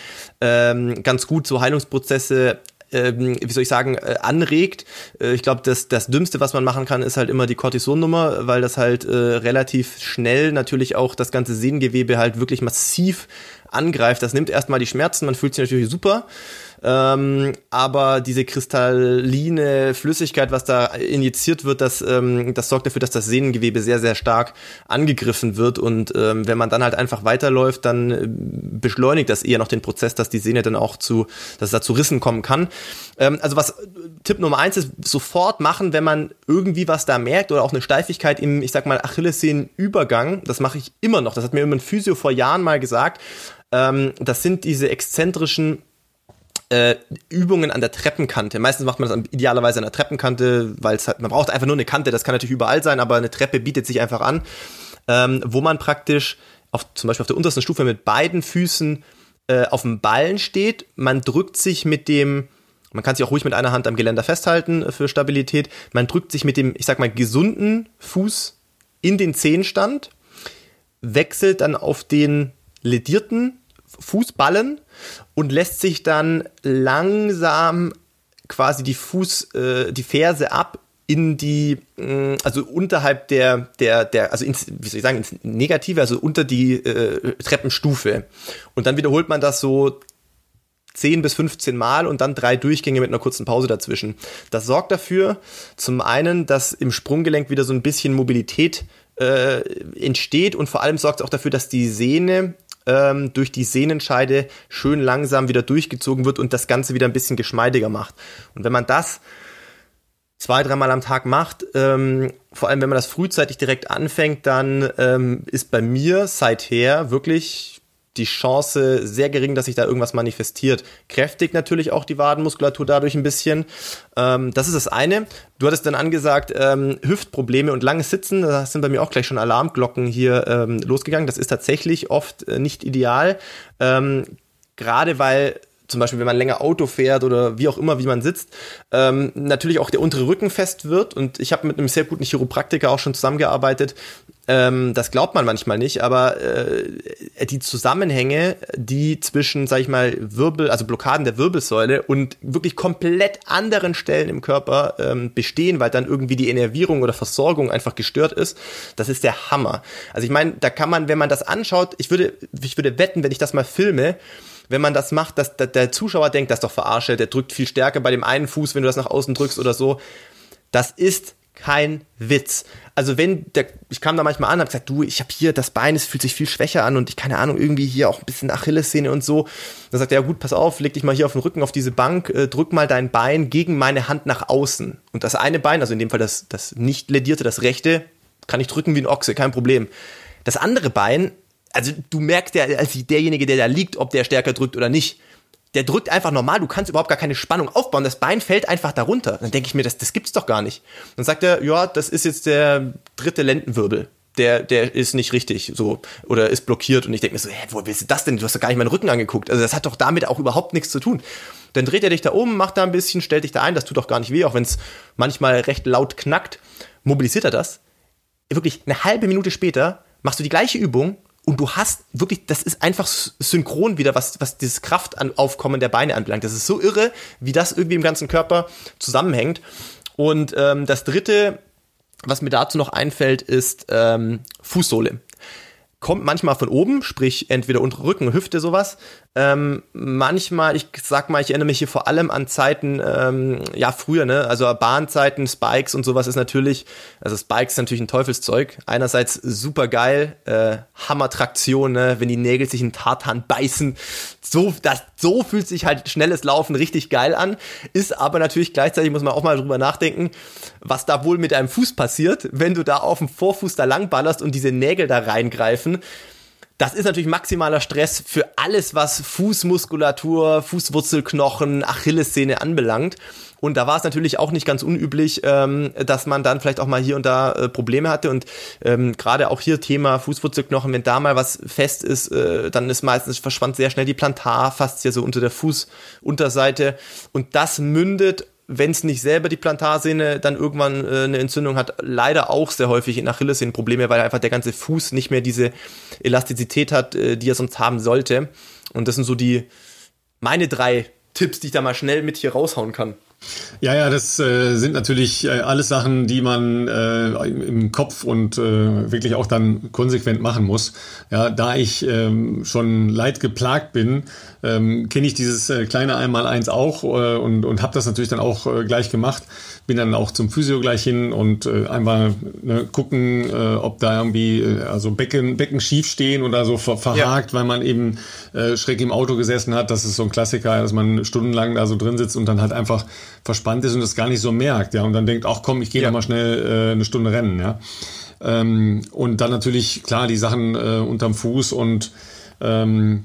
ähm, ganz gut so Heilungsprozesse ähm, wie soll ich sagen, äh, anregt. Äh, ich glaube, das, das Dümmste, was man machen kann, ist halt immer die Cortisonnummer, weil das halt äh, relativ schnell natürlich auch das ganze Sehnengewebe halt wirklich massiv angreift. Das nimmt erstmal die Schmerzen, man fühlt sich natürlich super. Ähm, aber diese kristalline Flüssigkeit, was da injiziert wird, das, ähm, das sorgt dafür, dass das Sehnengewebe sehr, sehr stark angegriffen wird. Und ähm, wenn man dann halt einfach weiterläuft, dann äh, beschleunigt das eher noch den Prozess, dass die Sehne dann auch zu, dass es da zu Rissen kommen kann. Ähm, also was Tipp Nummer eins ist, sofort machen, wenn man irgendwie was da merkt oder auch eine Steifigkeit im, ich sag mal, Achillessehnenübergang. Das mache ich immer noch. Das hat mir immer ein Physio vor Jahren mal gesagt. Ähm, das sind diese exzentrischen äh, Übungen an der Treppenkante. Meistens macht man das idealerweise an der Treppenkante, weil halt, man braucht einfach nur eine Kante, das kann natürlich überall sein, aber eine Treppe bietet sich einfach an, ähm, wo man praktisch auf, zum Beispiel auf der untersten Stufe mit beiden Füßen äh, auf dem Ballen steht, man drückt sich mit dem, man kann sich auch ruhig mit einer Hand am Geländer festhalten für Stabilität, man drückt sich mit dem, ich sag mal, gesunden Fuß in den Zehenstand, wechselt dann auf den ledierten Fußballen und lässt sich dann langsam quasi die Fuß, äh, die Ferse ab in die, mm, also unterhalb der, der, der, also ins, wie soll ich sagen, ins Negative, also unter die äh, Treppenstufe. Und dann wiederholt man das so 10 bis 15 Mal und dann drei Durchgänge mit einer kurzen Pause dazwischen. Das sorgt dafür, zum einen, dass im Sprunggelenk wieder so ein bisschen Mobilität äh, entsteht und vor allem sorgt es auch dafür, dass die Sehne ähm, durch die Sehnenscheide schön langsam wieder durchgezogen wird und das Ganze wieder ein bisschen geschmeidiger macht. Und wenn man das zwei, dreimal am Tag macht, ähm, vor allem wenn man das frühzeitig direkt anfängt, dann ähm, ist bei mir seither wirklich die Chance sehr gering, dass sich da irgendwas manifestiert. Kräftigt natürlich auch die Wadenmuskulatur dadurch ein bisschen. Ähm, das ist das eine. Du hattest dann angesagt, ähm, Hüftprobleme und langes Sitzen. Da sind bei mir auch gleich schon Alarmglocken hier ähm, losgegangen. Das ist tatsächlich oft äh, nicht ideal. Ähm, gerade weil zum Beispiel, wenn man länger Auto fährt oder wie auch immer, wie man sitzt, ähm, natürlich auch der untere Rücken fest wird. Und ich habe mit einem sehr guten Chiropraktiker auch schon zusammengearbeitet. Ähm, das glaubt man manchmal nicht, aber äh, die Zusammenhänge, die zwischen, sag ich mal, Wirbel, also Blockaden der Wirbelsäule und wirklich komplett anderen Stellen im Körper ähm, bestehen, weil dann irgendwie die Innervierung oder Versorgung einfach gestört ist, das ist der Hammer. Also ich meine, da kann man, wenn man das anschaut, ich würde, ich würde wetten, wenn ich das mal filme, wenn man das macht, dass der Zuschauer denkt, das ist doch verarsche, der drückt viel stärker bei dem einen Fuß, wenn du das nach außen drückst oder so. Das ist kein Witz. Also wenn der, ich kam da manchmal an, hab gesagt, du, ich habe hier das Bein, es fühlt sich viel schwächer an und ich keine Ahnung irgendwie hier auch ein bisschen Achillessehne und so. Dann sagt er, ja gut, pass auf, leg dich mal hier auf den Rücken auf diese Bank, äh, drück mal dein Bein gegen meine Hand nach außen und das eine Bein, also in dem Fall das das nicht ledierte, das rechte, kann ich drücken wie ein Ochse, kein Problem. Das andere Bein also du merkst ja als derjenige, der da liegt, ob der stärker drückt oder nicht. Der drückt einfach normal, du kannst überhaupt gar keine Spannung aufbauen. Das Bein fällt einfach darunter. Dann denke ich mir, das, das gibt's doch gar nicht. Dann sagt er, ja, das ist jetzt der dritte Lendenwirbel. Der, der ist nicht richtig, so, oder ist blockiert. Und ich denke mir so, hä, wo willst du das denn? Du hast doch gar nicht meinen Rücken angeguckt. Also das hat doch damit auch überhaupt nichts zu tun. Dann dreht er dich da um, macht da ein bisschen, stellt dich da ein, das tut doch gar nicht weh, auch wenn es manchmal recht laut knackt. Mobilisiert er das. Wirklich eine halbe Minute später machst du die gleiche Übung und du hast wirklich, das ist einfach synchron wieder, was, was dieses Kraftaufkommen der Beine anbelangt. Das ist so irre, wie das irgendwie im ganzen Körper zusammenhängt. Und ähm, das dritte, was mir dazu noch einfällt, ist ähm, Fußsohle. Kommt manchmal von oben, sprich entweder unter Rücken, Hüfte, sowas, ähm, manchmal, ich sag mal, ich erinnere mich hier vor allem an Zeiten, ähm, ja, früher, ne? Also Bahnzeiten, Spikes und sowas ist natürlich, also Spikes ist natürlich ein Teufelszeug. Einerseits super geil, äh, Hammertraktion, ne? Wenn die Nägel sich in Tartan beißen. So, das, so fühlt sich halt schnelles Laufen richtig geil an. Ist aber natürlich gleichzeitig, muss man auch mal drüber nachdenken, was da wohl mit deinem Fuß passiert, wenn du da auf dem Vorfuß da langballerst und diese Nägel da reingreifen. Das ist natürlich maximaler Stress für alles, was Fußmuskulatur, Fußwurzelknochen, Achillessehne anbelangt. Und da war es natürlich auch nicht ganz unüblich, ähm, dass man dann vielleicht auch mal hier und da äh, Probleme hatte. Und ähm, gerade auch hier Thema Fußwurzelknochen, wenn da mal was fest ist, äh, dann ist meistens verschwand sehr schnell die Plantarfaszie so unter der Fußunterseite. Und das mündet wenn es nicht selber die Plantarsehne dann irgendwann äh, eine Entzündung hat, leider auch sehr häufig in Achillessehnenprobleme, weil einfach der ganze Fuß nicht mehr diese Elastizität hat, äh, die er sonst haben sollte. Und das sind so die meine drei Tipps, die ich da mal schnell mit hier raushauen kann. Ja, ja, das äh, sind natürlich äh, alles Sachen, die man äh, im Kopf und äh, wirklich auch dann konsequent machen muss. Ja, da ich ähm, schon leid geplagt bin, ähm, kenne ich dieses äh, kleine Einmaleins auch äh, und, und habe das natürlich dann auch äh, gleich gemacht. Bin dann auch zum Physio gleich hin und äh, einmal ne, gucken, äh, ob da irgendwie äh, also Becken, Becken schief stehen oder so ver verhakt, ja. weil man eben äh, schräg im Auto gesessen hat. Das ist so ein Klassiker, dass man stundenlang da so drin sitzt und dann halt einfach verspannt ist und das gar nicht so merkt, ja, und dann denkt, ach komm, ich gehe ja. mal schnell äh, eine Stunde rennen, ja. Ähm, und dann natürlich klar die Sachen äh, unterm Fuß und ähm,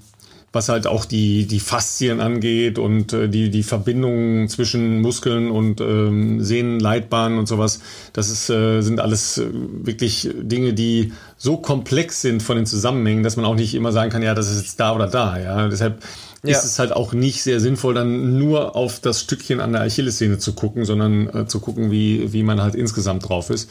was halt auch die, die Faszien angeht und äh, die, die Verbindungen zwischen Muskeln und ähm, Sehnenleitbahnen und sowas. Das ist, äh, sind alles äh, wirklich Dinge, die so komplex sind von den Zusammenhängen, dass man auch nicht immer sagen kann, ja, das ist jetzt da oder da. Ja, deshalb ja. ist es halt auch nicht sehr sinnvoll, dann nur auf das Stückchen an der Achillessehne zu gucken, sondern äh, zu gucken, wie, wie man halt insgesamt drauf ist.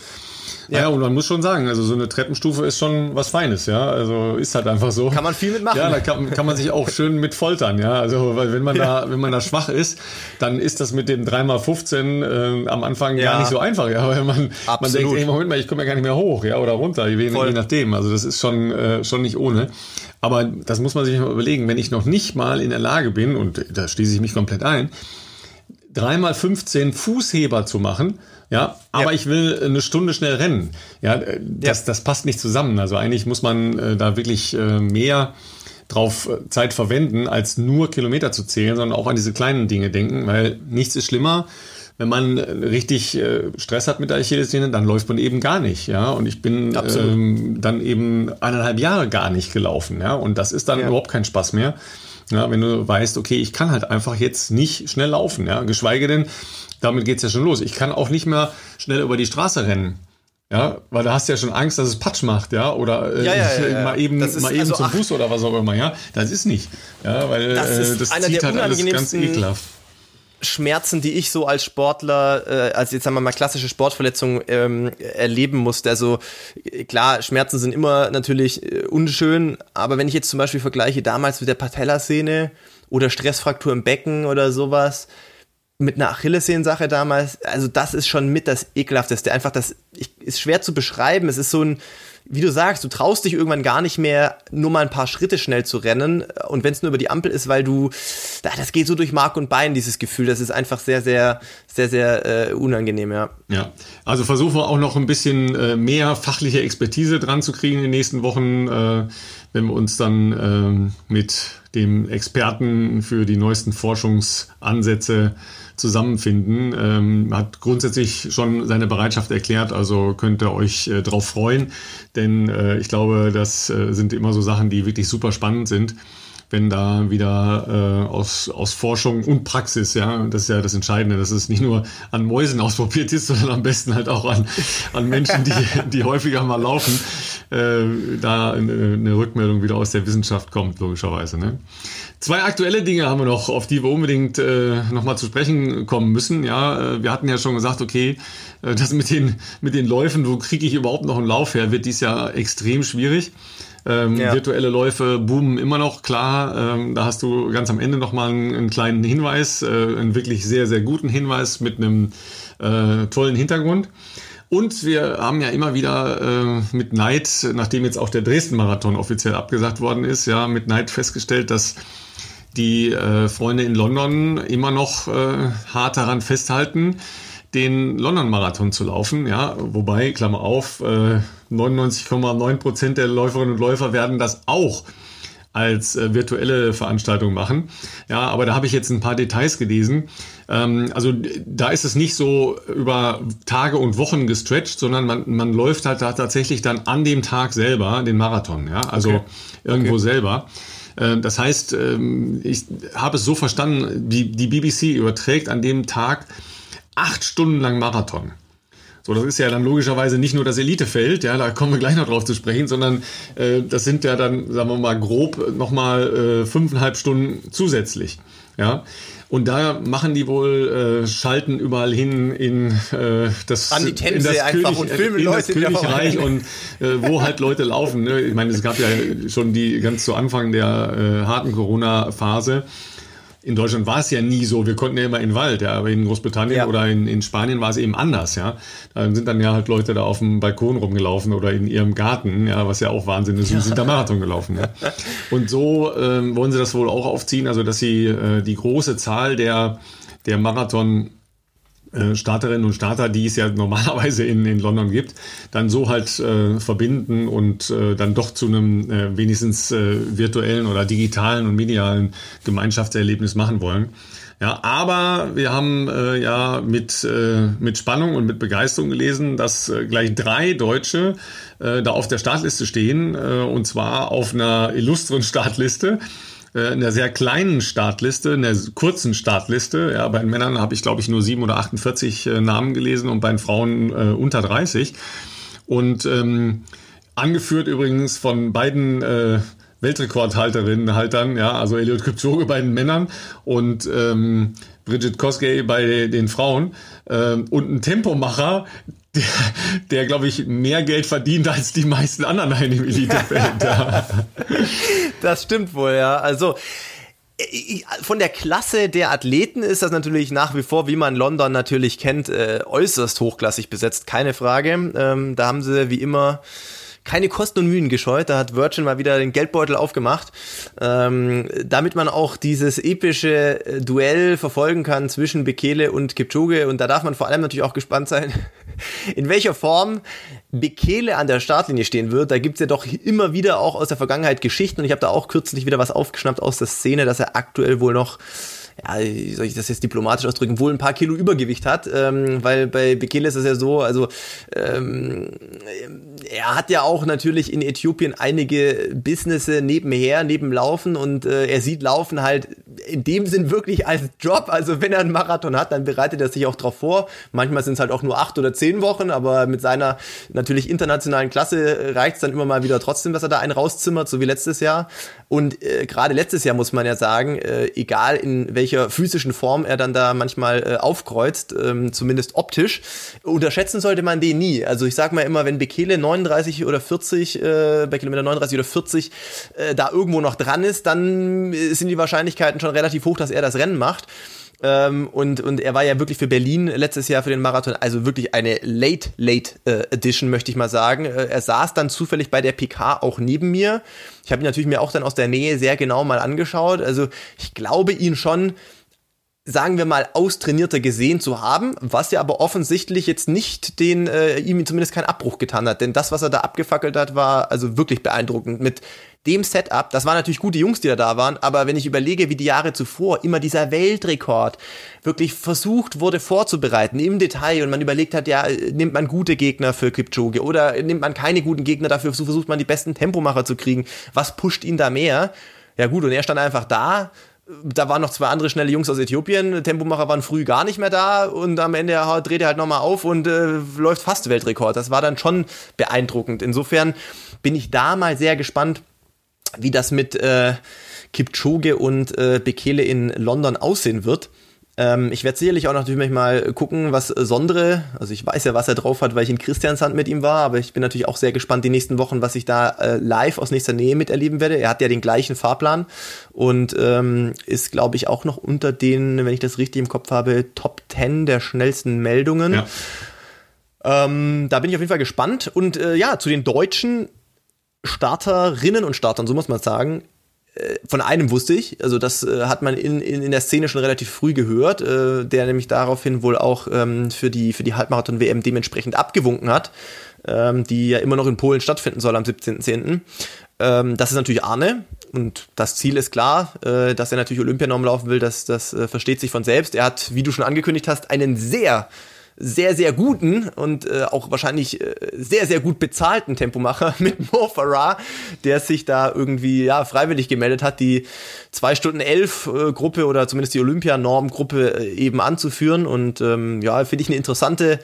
Ja. ja, und man muss schon sagen, also so eine Treppenstufe ist schon was Feines, ja. Also ist halt einfach so. Kann man viel mitmachen. Ja, da kann, kann man sich auch schön mit foltern, ja. Also, weil wenn man ja. da, wenn man da schwach ist, dann ist das mit dem 3x15 äh, am Anfang ja. gar nicht so einfach, ja. Weil man, man denkt, ey, Moment mal, ich komme ja gar nicht mehr hoch, ja, oder runter, je, je nachdem. Also das ist schon, äh, schon nicht ohne. Aber das muss man sich mal überlegen, wenn ich noch nicht mal in der Lage bin, und da schließe ich mich komplett ein, dreimal 15 Fußheber zu machen, ja, aber ja. ich will eine Stunde schnell rennen. Ja, das, ja. das passt nicht zusammen. Also eigentlich muss man äh, da wirklich äh, mehr drauf äh, Zeit verwenden, als nur Kilometer zu zählen, sondern auch an diese kleinen Dinge denken, weil nichts ist schlimmer. Wenn man äh, richtig äh, Stress hat mit der Achillessehne, dann läuft man eben gar nicht, ja. Und ich bin ähm, dann eben eineinhalb Jahre gar nicht gelaufen, ja. Und das ist dann ja. überhaupt kein Spaß mehr. Ja, wenn du weißt, okay, ich kann halt einfach jetzt nicht schnell laufen, ja, geschweige denn, damit geht's ja schon los. Ich kann auch nicht mehr schnell über die Straße rennen. Ja, weil da hast du ja schon Angst, dass es Patsch macht, ja, oder äh, ja, ja, ja, mal eben, ist, mal eben also, zum Bus oder was auch immer, ja. Das ist nicht, ja, weil das, ist äh, das einer zieht der halt alles ganz ekelhaft. Schmerzen, die ich so als Sportler, äh, als jetzt sagen wir mal klassische Sportverletzung ähm, erleben musste. Also klar, Schmerzen sind immer natürlich äh, unschön, aber wenn ich jetzt zum Beispiel vergleiche damals mit der Patellasehne oder Stressfraktur im Becken oder sowas, mit einer Achillessehnensache damals, also das ist schon mit das ekelhafteste. Einfach das ich, ist schwer zu beschreiben. Es ist so ein, wie du sagst, du traust dich irgendwann gar nicht mehr, nur mal ein paar Schritte schnell zu rennen. Und wenn es nur über die Ampel ist, weil du, das geht so durch Mark und Bein, dieses Gefühl. Das ist einfach sehr, sehr, sehr, sehr äh, unangenehm, ja. Ja, also versuchen wir auch noch ein bisschen äh, mehr fachliche Expertise dran zu kriegen in den nächsten Wochen, äh, wenn wir uns dann äh, mit dem Experten für die neuesten Forschungsansätze zusammenfinden. Ähm, hat grundsätzlich schon seine Bereitschaft erklärt, also könnt ihr euch äh, drauf freuen, denn äh, ich glaube, das äh, sind immer so Sachen, die wirklich super spannend sind wenn da wieder äh, aus, aus Forschung und Praxis, ja, das ist ja das Entscheidende, dass es nicht nur an Mäusen ausprobiert ist, sondern am besten halt auch an, an Menschen, die, die häufiger mal laufen, äh, da eine, eine Rückmeldung wieder aus der Wissenschaft kommt, logischerweise. Ne? Zwei aktuelle Dinge haben wir noch, auf die wir unbedingt äh, nochmal zu sprechen kommen müssen. Ja, äh, wir hatten ja schon gesagt, okay, äh, das mit den, mit den Läufen, wo kriege ich überhaupt noch einen Lauf her, wird dies Jahr extrem schwierig. Ähm, ja. Virtuelle Läufe boomen immer noch, klar. Ähm, da hast du ganz am Ende nochmal einen, einen kleinen Hinweis, äh, einen wirklich sehr, sehr guten Hinweis mit einem äh, tollen Hintergrund. Und wir haben ja immer wieder äh, mit Neid, nachdem jetzt auch der Dresden-Marathon offiziell abgesagt worden ist, ja, mit Neid festgestellt, dass die äh, Freunde in London immer noch äh, hart daran festhalten, den London-Marathon zu laufen. Ja, wobei, Klammer auf, äh, 99,9 Prozent der Läuferinnen und Läufer werden das auch als äh, virtuelle Veranstaltung machen. Ja, aber da habe ich jetzt ein paar Details gelesen. Ähm, also da ist es nicht so über Tage und Wochen gestretched, sondern man, man läuft halt da tatsächlich dann an dem Tag selber den Marathon. Ja, also okay. irgendwo okay. selber. Äh, das heißt, ähm, ich habe es so verstanden, die, die BBC überträgt an dem Tag acht Stunden lang Marathon. So, das ist ja dann logischerweise nicht nur das Elitefeld, ja, da kommen wir gleich noch drauf zu sprechen, sondern äh, das sind ja dann, sagen wir mal, grob nochmal äh, fünfeinhalb Stunden zusätzlich. Ja. Und da machen die wohl äh, Schalten überall hin in äh, das, An die Themse in das, König, und filmen in Leute das Königreich und äh, wo halt Leute laufen. Ne? Ich meine, es gab ja schon die ganz zu Anfang der äh, harten Corona-Phase in Deutschland war es ja nie so. Wir konnten ja immer in den Wald, ja, aber in Großbritannien ja. oder in, in Spanien war es eben anders, ja. Da sind dann ja halt Leute da auf dem Balkon rumgelaufen oder in ihrem Garten, ja, was ja auch Wahnsinn ist, und sind da Marathon gelaufen. Ja. Und so ähm, wollen sie das wohl auch aufziehen, also dass sie äh, die große Zahl der, der Marathon äh, Starterinnen und Starter, die es ja normalerweise in, in London gibt, dann so halt äh, verbinden und äh, dann doch zu einem äh, wenigstens äh, virtuellen oder digitalen und medialen Gemeinschaftserlebnis machen wollen. Ja, aber wir haben ja mit, mit Spannung und mit Begeisterung gelesen, dass gleich drei Deutsche da auf der Startliste stehen, und zwar auf einer illustren Startliste. Äh, in der sehr kleinen Startliste, in der kurzen Startliste. Ja, bei den Männern habe ich, glaube ich, nur sieben oder 48 äh, Namen gelesen und bei den Frauen äh, unter 30. Und ähm, angeführt übrigens von beiden äh, Weltrekordhalterinnen halt dann, ja, also Eliot Kipchoge bei den Männern und ähm, Bridget Kosgei bei den Frauen ähm, und ein Tempomacher, der, der glaube ich, mehr Geld verdient als die meisten anderen in dem Elitefeld. ja. Das stimmt wohl, ja. Also äh, von der Klasse der Athleten ist das natürlich nach wie vor, wie man London natürlich kennt, äh, äußerst hochklassig besetzt, keine Frage. Ähm, da haben sie wie immer keine Kosten und Mühen gescheut. Da hat Virgin mal wieder den Geldbeutel aufgemacht, ähm, damit man auch dieses epische äh, Duell verfolgen kann zwischen Bekele und Kipchoge. Und da darf man vor allem natürlich auch gespannt sein, in welcher Form Bekele an der Startlinie stehen wird. Da gibt's ja doch immer wieder auch aus der Vergangenheit Geschichten. Und ich habe da auch kürzlich wieder was aufgeschnappt aus der Szene, dass er aktuell wohl noch ja, wie soll ich das jetzt diplomatisch ausdrücken, wohl ein paar Kilo Übergewicht hat, ähm, weil bei Bekele ist es ja so, also ähm, er hat ja auch natürlich in Äthiopien einige Businesse nebenher, nebenlaufen und äh, er sieht Laufen halt in dem Sinn wirklich als Job. Also wenn er einen Marathon hat, dann bereitet er sich auch darauf vor. Manchmal sind es halt auch nur acht oder zehn Wochen, aber mit seiner natürlich internationalen Klasse reicht es dann immer mal wieder trotzdem, dass er da einen rauszimmert, so wie letztes Jahr. Und äh, gerade letztes Jahr muss man ja sagen, äh, egal in welcher physischen Form er dann da manchmal äh, aufkreuzt, ähm, zumindest optisch, unterschätzen sollte man den nie. Also ich sag mal immer, wenn Bekele 39 oder 40, äh, bei Kilometer 39 oder 40 äh, da irgendwo noch dran ist, dann äh, sind die Wahrscheinlichkeiten schon relativ hoch, dass er das Rennen macht. Ähm, und, und er war ja wirklich für Berlin letztes Jahr für den Marathon, also wirklich eine Late, Late äh, Edition, möchte ich mal sagen. Äh, er saß dann zufällig bei der PK auch neben mir. Ich habe ihn natürlich mir auch dann aus der Nähe sehr genau mal angeschaut. Also ich glaube ihn schon sagen wir mal, austrainierter gesehen zu haben, was ja aber offensichtlich jetzt nicht den, äh, ihm zumindest keinen Abbruch getan hat. Denn das, was er da abgefackelt hat, war also wirklich beeindruckend. Mit dem Setup, das waren natürlich gute Jungs, die da, da waren, aber wenn ich überlege, wie die Jahre zuvor immer dieser Weltrekord wirklich versucht wurde vorzubereiten im Detail und man überlegt hat, ja, nimmt man gute Gegner für Kipchoge oder nimmt man keine guten Gegner, dafür versucht man die besten Tempomacher zu kriegen. Was pusht ihn da mehr? Ja gut, und er stand einfach da, da waren noch zwei andere schnelle Jungs aus Äthiopien. Tempomacher waren früh gar nicht mehr da und am Ende dreht er halt nochmal auf und äh, läuft fast Weltrekord. Das war dann schon beeindruckend. Insofern bin ich da mal sehr gespannt, wie das mit äh, Kipchoge und äh, Bekele in London aussehen wird. Ähm, ich werde sicherlich auch natürlich mal gucken, was Sondre, also ich weiß ja, was er drauf hat, weil ich in Christiansand mit ihm war, aber ich bin natürlich auch sehr gespannt die nächsten Wochen, was ich da äh, live aus nächster Nähe miterleben werde. Er hat ja den gleichen Fahrplan und ähm, ist, glaube ich, auch noch unter den, wenn ich das richtig im Kopf habe, Top 10 der schnellsten Meldungen. Ja. Ähm, da bin ich auf jeden Fall gespannt. Und äh, ja, zu den Deutschen Starterinnen und Startern, so muss man sagen, äh, von einem wusste ich, also das äh, hat man in, in, in der Szene schon relativ früh gehört, äh, der nämlich daraufhin wohl auch ähm, für die, für die Halbmarathon-WM dementsprechend abgewunken hat, ähm, die ja immer noch in Polen stattfinden soll am 17.10. Ähm, das ist natürlich Arne und das Ziel ist klar, äh, dass er natürlich Olympianorm laufen will, das, das äh, versteht sich von selbst. Er hat, wie du schon angekündigt hast, einen sehr sehr, sehr guten und äh, auch wahrscheinlich äh, sehr, sehr gut bezahlten Tempomacher mit Mo Farah, der sich da irgendwie ja freiwillig gemeldet hat, die zwei Stunden elf äh, Gruppe oder zumindest die Olympianorm-Gruppe äh, eben anzuführen. Und ähm, ja, finde ich eine interessante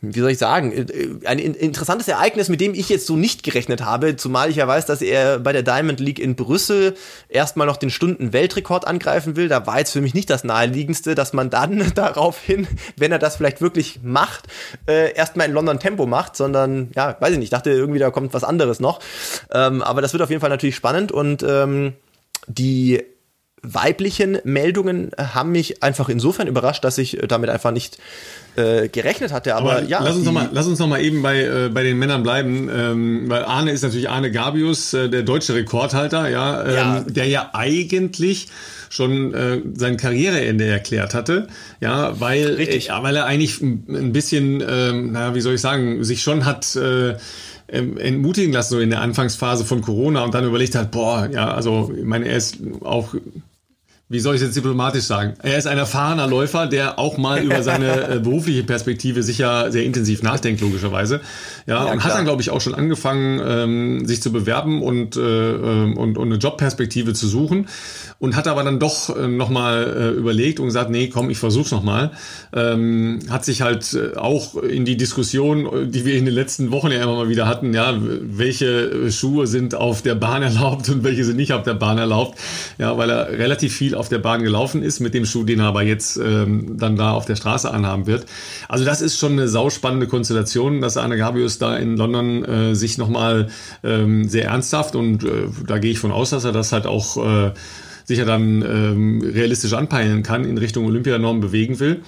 wie soll ich sagen, äh, ein interessantes Ereignis, mit dem ich jetzt so nicht gerechnet habe, zumal ich ja weiß, dass er bei der Diamond League in Brüssel erstmal noch den Stunden-Weltrekord angreifen will. Da war jetzt für mich nicht das naheliegendste, dass man dann daraufhin, wenn er das vielleicht wirklich macht, äh, erstmal in London Tempo macht, sondern, ja, weiß ich nicht, dachte irgendwie, da kommt was anderes noch. Ähm, aber das wird auf jeden Fall natürlich spannend und ähm, die weiblichen Meldungen haben mich einfach insofern überrascht, dass ich damit einfach nicht äh, gerechnet hatte. Aber, aber ja. Lass uns, noch mal, lass uns noch mal eben bei, äh, bei den Männern bleiben, ähm, weil Arne ist natürlich Arne Gabius, äh, der deutsche Rekordhalter, ja, ähm, ja. der ja eigentlich schon äh, sein Karriereende erklärt hatte, ja, weil, Richtig. Äh, weil er eigentlich ein bisschen, ähm, naja, wie soll ich sagen, sich schon hat äh, ähm, entmutigen lassen, so in der Anfangsphase von Corona und dann überlegt hat, boah, ja, also ich meine, er ist auch wie soll ich es jetzt diplomatisch sagen? Er ist ein erfahrener Läufer, der auch mal über seine äh, berufliche Perspektive sicher sehr intensiv nachdenkt, logischerweise. Ja, ja und klar. hat dann, glaube ich, auch schon angefangen, ähm, sich zu bewerben und, äh, ähm, und, und eine Jobperspektive zu suchen und hat aber dann doch äh, nochmal äh, überlegt und gesagt, nee, komm, ich versuch's nochmal. Ähm, hat sich halt äh, auch in die Diskussion, die wir in den letzten Wochen ja immer mal wieder hatten, ja, welche Schuhe sind auf der Bahn erlaubt und welche sind nicht auf der Bahn erlaubt, ja, weil er relativ viel auf der Bahn gelaufen ist mit dem Schuh, den er aber jetzt ähm, dann da auf der Straße anhaben wird. Also das ist schon eine sauspannende Konstellation, dass Arne Gabius da in London äh, sich nochmal ähm, sehr ernsthaft und äh, da gehe ich von aus, dass er das halt auch äh, sich ja dann ähm, realistisch anpeilen kann, in Richtung Olympianorm bewegen will.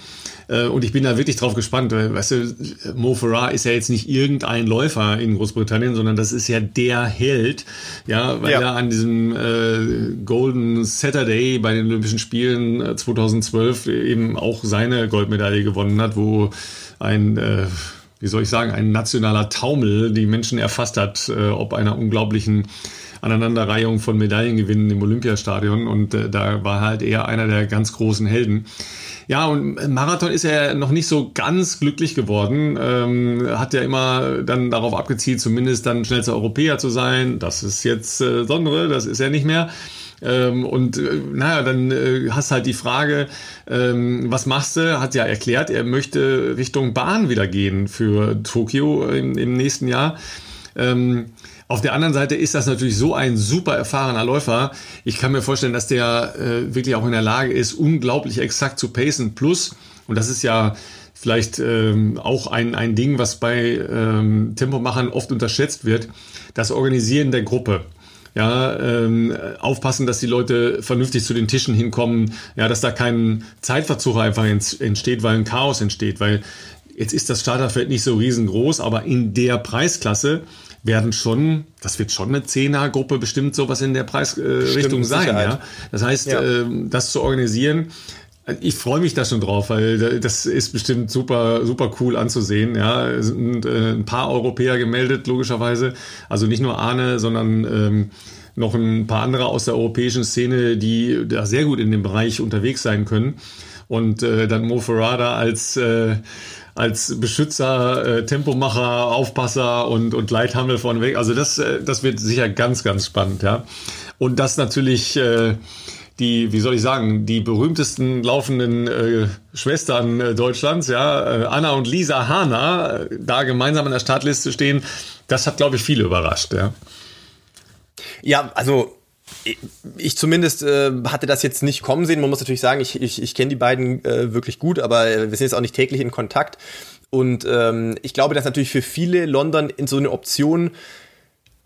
Äh, und ich bin da wirklich drauf gespannt, weil, weißt du, Mo Farah ist ja jetzt nicht irgendein Läufer in Großbritannien, sondern das ist ja der Held, ja, weil ja. er an diesem äh, Golden Saturday bei den Olympischen Spielen 2012 äh, eben auch seine Goldmedaille gewonnen hat, wo ein äh, wie soll ich sagen, ein nationaler Taumel die Menschen erfasst hat, äh, ob einer unglaublichen Aneinanderreihung von Medaillengewinnen im Olympiastadion und äh, da war halt eher einer der ganz großen Helden. Ja, und Marathon ist er noch nicht so ganz glücklich geworden. Ähm, hat ja immer dann darauf abgezielt, zumindest dann schnellster Europäer zu sein. Das ist jetzt äh, Sondere, das ist er nicht mehr. Ähm, und äh, naja, dann äh, hast halt die Frage, ähm, was machst du? Hat ja erklärt, er möchte Richtung Bahn wieder gehen für Tokio im, im nächsten Jahr. Ähm, auf der anderen Seite ist das natürlich so ein super erfahrener Läufer. Ich kann mir vorstellen, dass der äh, wirklich auch in der Lage ist, unglaublich exakt zu pacen. Plus, und das ist ja vielleicht ähm, auch ein, ein Ding, was bei ähm, Tempomachern oft unterschätzt wird, das Organisieren der Gruppe. Ja, ähm, aufpassen, dass die Leute vernünftig zu den Tischen hinkommen, ja, dass da kein Zeitverzug einfach entsteht, weil ein Chaos entsteht, weil jetzt ist das Starterfeld nicht so riesengroß, aber in der Preisklasse werden schon, das wird schon eine Zehnergruppe bestimmt sowas in der Preisrichtung äh, sein. Ja? Das heißt, ja. äh, das zu organisieren, ich freue mich da schon drauf, weil das ist bestimmt super, super cool anzusehen. Ja, es sind äh, ein paar Europäer gemeldet, logischerweise. Also nicht nur Arne, sondern ähm, noch ein paar andere aus der europäischen Szene, die da sehr gut in dem Bereich unterwegs sein können. Und äh, dann Mo Farada als äh, als Beschützer, äh, Tempomacher, Aufpasser und, und Leithammel vorneweg. Also das, äh, das wird sicher ganz, ganz spannend, ja. Und das natürlich äh, die, wie soll ich sagen, die berühmtesten laufenden äh, Schwestern äh, Deutschlands, ja, äh, Anna und Lisa Hana, äh, da gemeinsam in der Startliste stehen, das hat, glaube ich, viele überrascht, ja. Ja, also ich zumindest äh, hatte das jetzt nicht kommen sehen. Man muss natürlich sagen, ich, ich, ich kenne die beiden äh, wirklich gut, aber wir sind jetzt auch nicht täglich in Kontakt. Und ähm, ich glaube, dass natürlich für viele London in so eine Option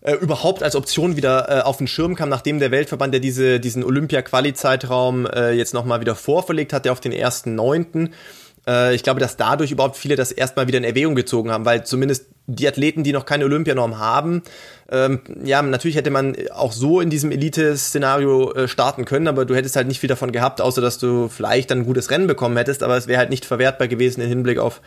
äh, überhaupt als Option wieder äh, auf den Schirm kam, nachdem der Weltverband ja diese, diesen Olympia-Quali-Zeitraum äh, jetzt nochmal wieder vorverlegt hat, der auf den 1.9. Äh, ich glaube, dass dadurch überhaupt viele das erstmal wieder in Erwägung gezogen haben, weil zumindest die Athleten, die noch keine Olympianorm haben, ähm, ja, natürlich hätte man auch so in diesem Elite-Szenario äh, starten können, aber du hättest halt nicht viel davon gehabt, außer dass du vielleicht dann ein gutes Rennen bekommen hättest, aber es wäre halt nicht verwertbar gewesen im Hinblick auf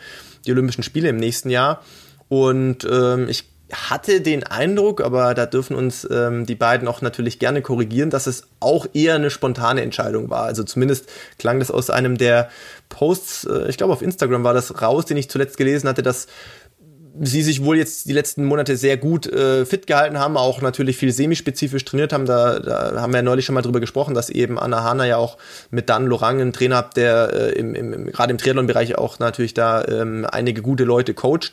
die Olympischen Spiele im nächsten Jahr. Und ähm, ich hatte den Eindruck, aber da dürfen uns ähm, die beiden auch natürlich gerne korrigieren, dass es auch eher eine spontane Entscheidung war. Also zumindest klang das aus einem der Posts, äh, ich glaube auf Instagram war das raus, den ich zuletzt gelesen hatte, dass sie sich wohl jetzt die letzten Monate sehr gut äh, fit gehalten haben, auch natürlich viel semispezifisch trainiert haben. Da, da haben wir ja neulich schon mal drüber gesprochen, dass eben Anna Hanna ja auch mit Dan Lorang einen Trainer hat, der äh, im, im, gerade im Triathlon-Bereich auch natürlich da ähm, einige gute Leute coacht.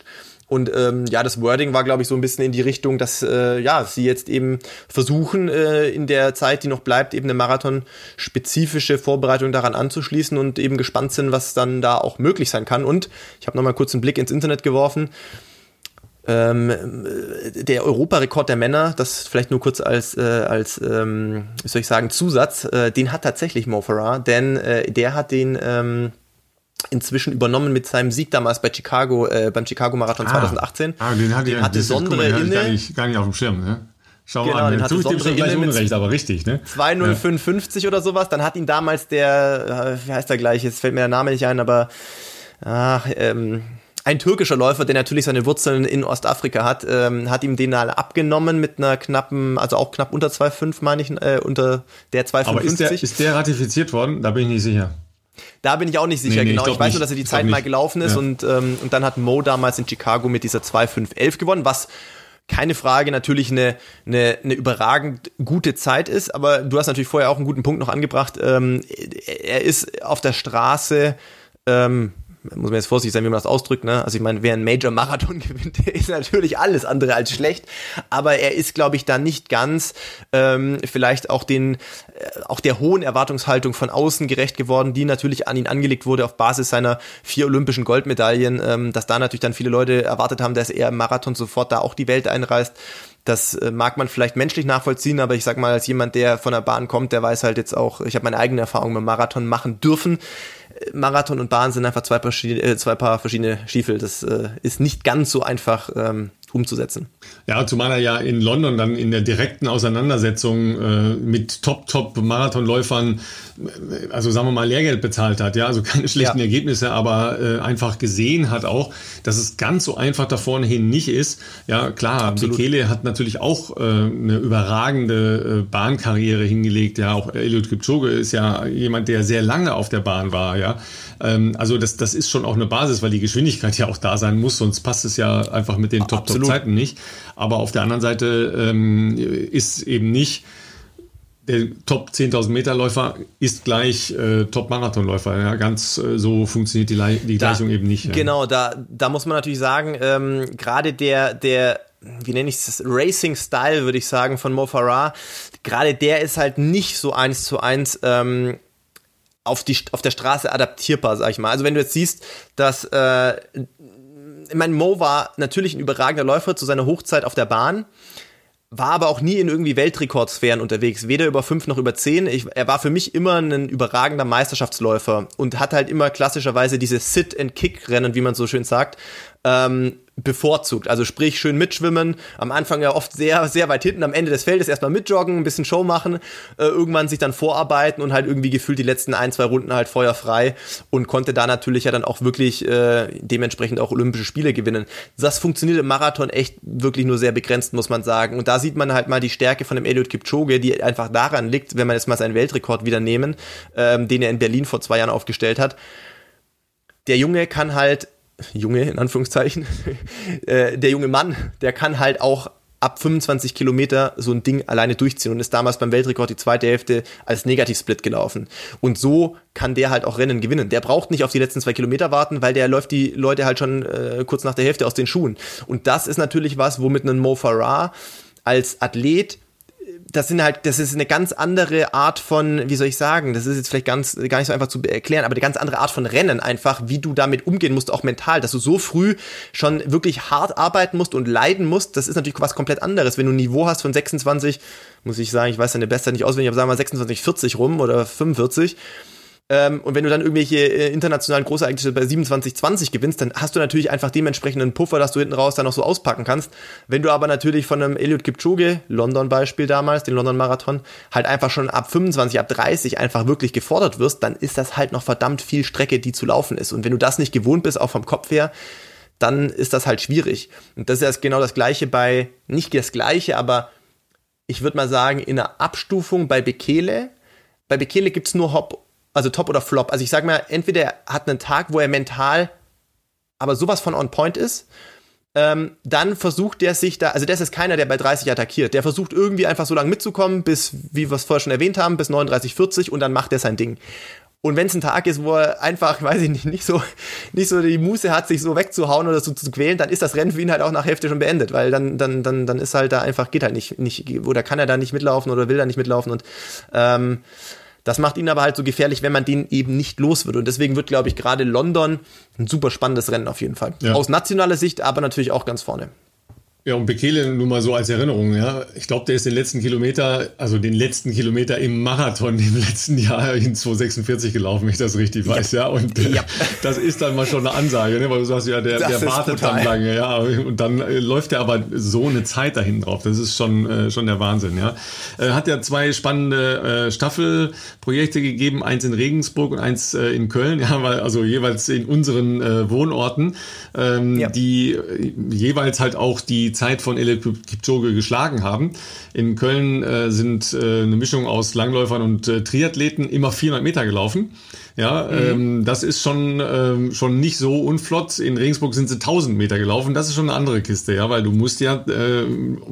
Und ähm, ja, das Wording war, glaube ich, so ein bisschen in die Richtung, dass äh, ja sie jetzt eben versuchen, äh, in der Zeit, die noch bleibt, eben eine Marathon-spezifische Vorbereitung daran anzuschließen und eben gespannt sind, was dann da auch möglich sein kann. Und ich habe nochmal kurz einen Blick ins Internet geworfen. Ähm, der Europarekord der Männer, das vielleicht nur kurz als, äh, als ähm, wie soll ich sagen, Zusatz, äh, den hat tatsächlich Mo Farah, denn äh, der hat den ähm, inzwischen übernommen mit seinem Sieg damals bei Chicago, äh, beim Chicago Marathon ah, 2018. Ah, den hatte, den hatte Sondre inne. Gar nicht, gar nicht auf dem Schirm, ne? Schau genau, mal an, den hatte Sondre dem gleich Unrecht, aber richtig, ne? 2055 ja. oder sowas, dann hat ihn damals der, äh, wie heißt der gleich, jetzt fällt mir der Name nicht ein, aber ach, ähm, ein türkischer Läufer, der natürlich seine Wurzeln in Ostafrika hat, ähm, hat ihm den alle abgenommen mit einer knappen, also auch knapp unter 2,5 meine ich, äh, unter der 2,55. Aber ist der, ist der ratifiziert worden? Da bin ich nicht sicher. Da bin ich auch nicht sicher, nee, nee, genau. Ich, ich weiß nicht. nur, dass er die Zeit mal gelaufen ist ja. und, ähm, und dann hat Mo damals in Chicago mit dieser 2,511 gewonnen, was keine Frage natürlich eine, eine, eine überragend gute Zeit ist, aber du hast natürlich vorher auch einen guten Punkt noch angebracht. Ähm, er ist auf der Straße ähm, muss man jetzt vorsichtig sein, wie man das ausdrückt, ne? Also ich meine, wer einen Major-Marathon gewinnt, der ist natürlich alles andere als schlecht, aber er ist, glaube ich, da nicht ganz ähm, vielleicht auch den, äh, auch der hohen Erwartungshaltung von außen gerecht geworden, die natürlich an ihn angelegt wurde auf Basis seiner vier olympischen Goldmedaillen, ähm, dass da natürlich dann viele Leute erwartet haben, dass er im Marathon sofort da auch die Welt einreißt. Das äh, mag man vielleicht menschlich nachvollziehen, aber ich sag mal, als jemand, der von der Bahn kommt, der weiß halt jetzt auch, ich habe meine eigene Erfahrung mit Marathon machen dürfen. Marathon und Bahn sind einfach zwei paar, äh, zwei paar verschiedene Stiefel. Das äh, ist nicht ganz so einfach ähm, umzusetzen. Ja, zumal er ja in London dann in der direkten Auseinandersetzung äh, mit Top-Top-Marathonläufern, also sagen wir mal, Lehrgeld bezahlt hat, ja, also keine schlechten ja. Ergebnisse, aber äh, einfach gesehen hat auch, dass es ganz so einfach da vorne hin nicht ist. Ja, klar, Absolut. Bekele hat natürlich auch äh, eine überragende Bahnkarriere hingelegt, ja, auch Eliud Kipchoge ist ja jemand, der sehr lange auf der Bahn war, ja. Ähm, also das, das ist schon auch eine Basis, weil die Geschwindigkeit ja auch da sein muss, sonst passt es ja einfach mit den Top-Top Zeiten nicht. Aber auf der anderen Seite ähm, ist eben nicht der Top 10.000 Meter Läufer ist gleich äh, Top Marathonläufer. Ja, ganz äh, so funktioniert die, die Gleichung da, eben nicht. Ja. Genau, da, da muss man natürlich sagen, ähm, gerade der, der, wie nenne ich es, Racing-Style, würde ich sagen, von Mo Farah, gerade der ist halt nicht so eins zu eins ähm, auf, die, auf der Straße adaptierbar, sag ich mal. Also wenn du jetzt siehst, dass äh, ich meine, Mo war natürlich ein überragender Läufer zu seiner Hochzeit auf der Bahn, war aber auch nie in irgendwie Weltrekordsphären unterwegs, weder über fünf noch über zehn. Ich, er war für mich immer ein überragender Meisterschaftsläufer und hat halt immer klassischerweise diese Sit-and-Kick-Rennen, wie man so schön sagt, ähm, bevorzugt. Also sprich, schön mitschwimmen, am Anfang ja oft sehr, sehr weit hinten, am Ende des Feldes erstmal mitjoggen, ein bisschen Show machen, äh, irgendwann sich dann vorarbeiten und halt irgendwie gefühlt die letzten ein, zwei Runden halt feuerfrei und konnte da natürlich ja dann auch wirklich äh, dementsprechend auch Olympische Spiele gewinnen. Das funktioniert im Marathon echt wirklich nur sehr begrenzt, muss man sagen. Und da sieht man halt mal die Stärke von dem Eliud Kipchoge, die einfach daran liegt, wenn man jetzt mal seinen Weltrekord wieder nehmen, ähm, den er in Berlin vor zwei Jahren aufgestellt hat. Der Junge kann halt Junge, in Anführungszeichen, äh, der junge Mann, der kann halt auch ab 25 Kilometer so ein Ding alleine durchziehen und ist damals beim Weltrekord die zweite Hälfte als Negativsplit gelaufen. Und so kann der halt auch Rennen gewinnen. Der braucht nicht auf die letzten zwei Kilometer warten, weil der läuft die Leute halt schon äh, kurz nach der Hälfte aus den Schuhen. Und das ist natürlich was, womit ein Mo Farah als Athlet das sind halt, das ist eine ganz andere Art von, wie soll ich sagen, das ist jetzt vielleicht ganz, gar nicht so einfach zu erklären, aber eine ganz andere Art von Rennen einfach, wie du damit umgehen musst, auch mental, dass du so früh schon wirklich hart arbeiten musst und leiden musst, das ist natürlich was komplett anderes. Wenn du ein Niveau hast von 26, muss ich sagen, ich weiß deine Bestzeit nicht auswendig, aber sagen wir mal 26, 40 rum oder 45, ähm, und wenn du dann irgendwelche äh, internationalen Großereignisse bei 27-20 gewinnst, dann hast du natürlich einfach dementsprechend einen Puffer, dass du hinten raus dann noch so auspacken kannst. Wenn du aber natürlich von einem Eliud Kipchoge, London-Beispiel damals, den London-Marathon, halt einfach schon ab 25, ab 30 einfach wirklich gefordert wirst, dann ist das halt noch verdammt viel Strecke, die zu laufen ist. Und wenn du das nicht gewohnt bist, auch vom Kopf her, dann ist das halt schwierig. Und das ist ja genau das Gleiche bei, nicht das Gleiche, aber ich würde mal sagen, in der Abstufung bei Bekele. Bei Bekele gibt's nur Hop also Top oder Flop. Also ich sag mal, entweder er hat einen Tag, wo er mental aber sowas von on point ist, ähm, dann versucht der sich da, also das ist keiner, der bei 30 attackiert. Der versucht irgendwie einfach so lange mitzukommen, bis, wie wir es vorher schon erwähnt haben, bis 39, 40 und dann macht er sein Ding. Und wenn es ein Tag ist, wo er einfach, weiß ich nicht, nicht so, nicht so die Muße hat, sich so wegzuhauen oder so zu quälen, dann ist das Rennen für ihn halt auch nach Hälfte schon beendet, weil dann, dann, dann, dann ist halt da einfach, geht halt nicht, nicht, oder kann er da nicht mitlaufen oder will da nicht mitlaufen und ähm, das macht ihn aber halt so gefährlich, wenn man den eben nicht los wird. Und deswegen wird, glaube ich, gerade London ein super spannendes Rennen auf jeden Fall. Ja. Aus nationaler Sicht, aber natürlich auch ganz vorne. Ja, und Bekele nur mal so als Erinnerung, ja. Ich glaube, der ist den letzten Kilometer, also den letzten Kilometer im Marathon im letzten Jahr in 246 gelaufen, wenn ich das richtig weiß, ja. ja. Und ja. das ist dann mal schon eine Ansage, ne? weil du sagst, ja, der, der wartet brutal. dann lange, ja. Und dann äh, läuft er aber so eine Zeit dahin drauf. Das ist schon, äh, schon der Wahnsinn, ja. Äh, hat ja zwei spannende äh, Staffelprojekte gegeben, eins in Regensburg und eins äh, in Köln, ja, weil, also jeweils in unseren äh, Wohnorten, ähm, ja. die äh, jeweils halt auch die Zeit von Eliud Kipchoge geschlagen haben. In Köln äh, sind äh, eine Mischung aus Langläufern und äh, Triathleten immer 400 Meter gelaufen. Ja, mhm. ähm, das ist schon, ähm, schon nicht so unflott. In Regensburg sind sie 1000 Meter gelaufen. Das ist schon eine andere Kiste, ja, weil du musst ja, äh,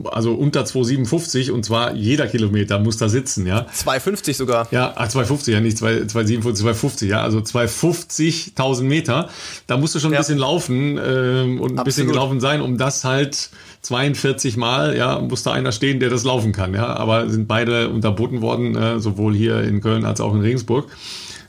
also unter 257 und zwar jeder Kilometer muss da sitzen, ja. 250 sogar. Ja, ach, 250, ja, nicht 257, 250, ja, also 250.000 Meter. Da musst du schon ein ja. bisschen laufen äh, und ein Absolut. bisschen gelaufen sein, um das halt 42 Mal, ja, muss da einer stehen, der das laufen kann, ja. Aber sind beide unterboten worden, äh, sowohl hier in Köln als auch in Regensburg.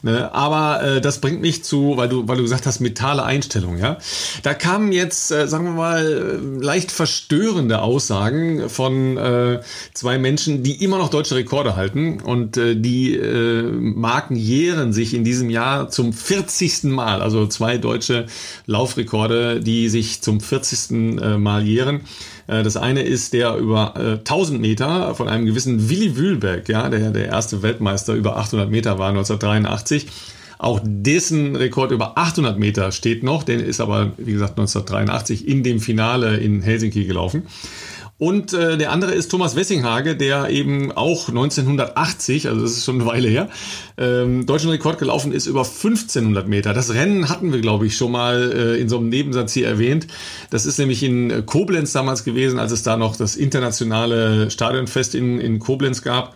Ne? Aber äh, das bringt mich zu, weil du, weil du gesagt hast, mentale Einstellung, ja. Da kamen jetzt, äh, sagen wir mal, leicht verstörende Aussagen von äh, zwei Menschen, die immer noch deutsche Rekorde halten und äh, die äh, Marken jähren sich in diesem Jahr zum 40. Mal, also zwei deutsche Laufrekorde, die sich zum 40. Äh, Mal jähren. Äh, das eine ist der über äh, 1000 Meter von einem gewissen Willy Wühlberg, ja, der der erste Weltmeister über 800 Meter war 1983. Auch dessen Rekord über 800 Meter steht noch, der ist aber, wie gesagt, 1983 in dem Finale in Helsinki gelaufen. Und äh, der andere ist Thomas Wessinghage, der eben auch 1980, also das ist schon eine Weile her, ähm, deutschen Rekord gelaufen ist über 1500 Meter. Das Rennen hatten wir, glaube ich, schon mal äh, in so einem Nebensatz hier erwähnt. Das ist nämlich in Koblenz damals gewesen, als es da noch das internationale Stadionfest in, in Koblenz gab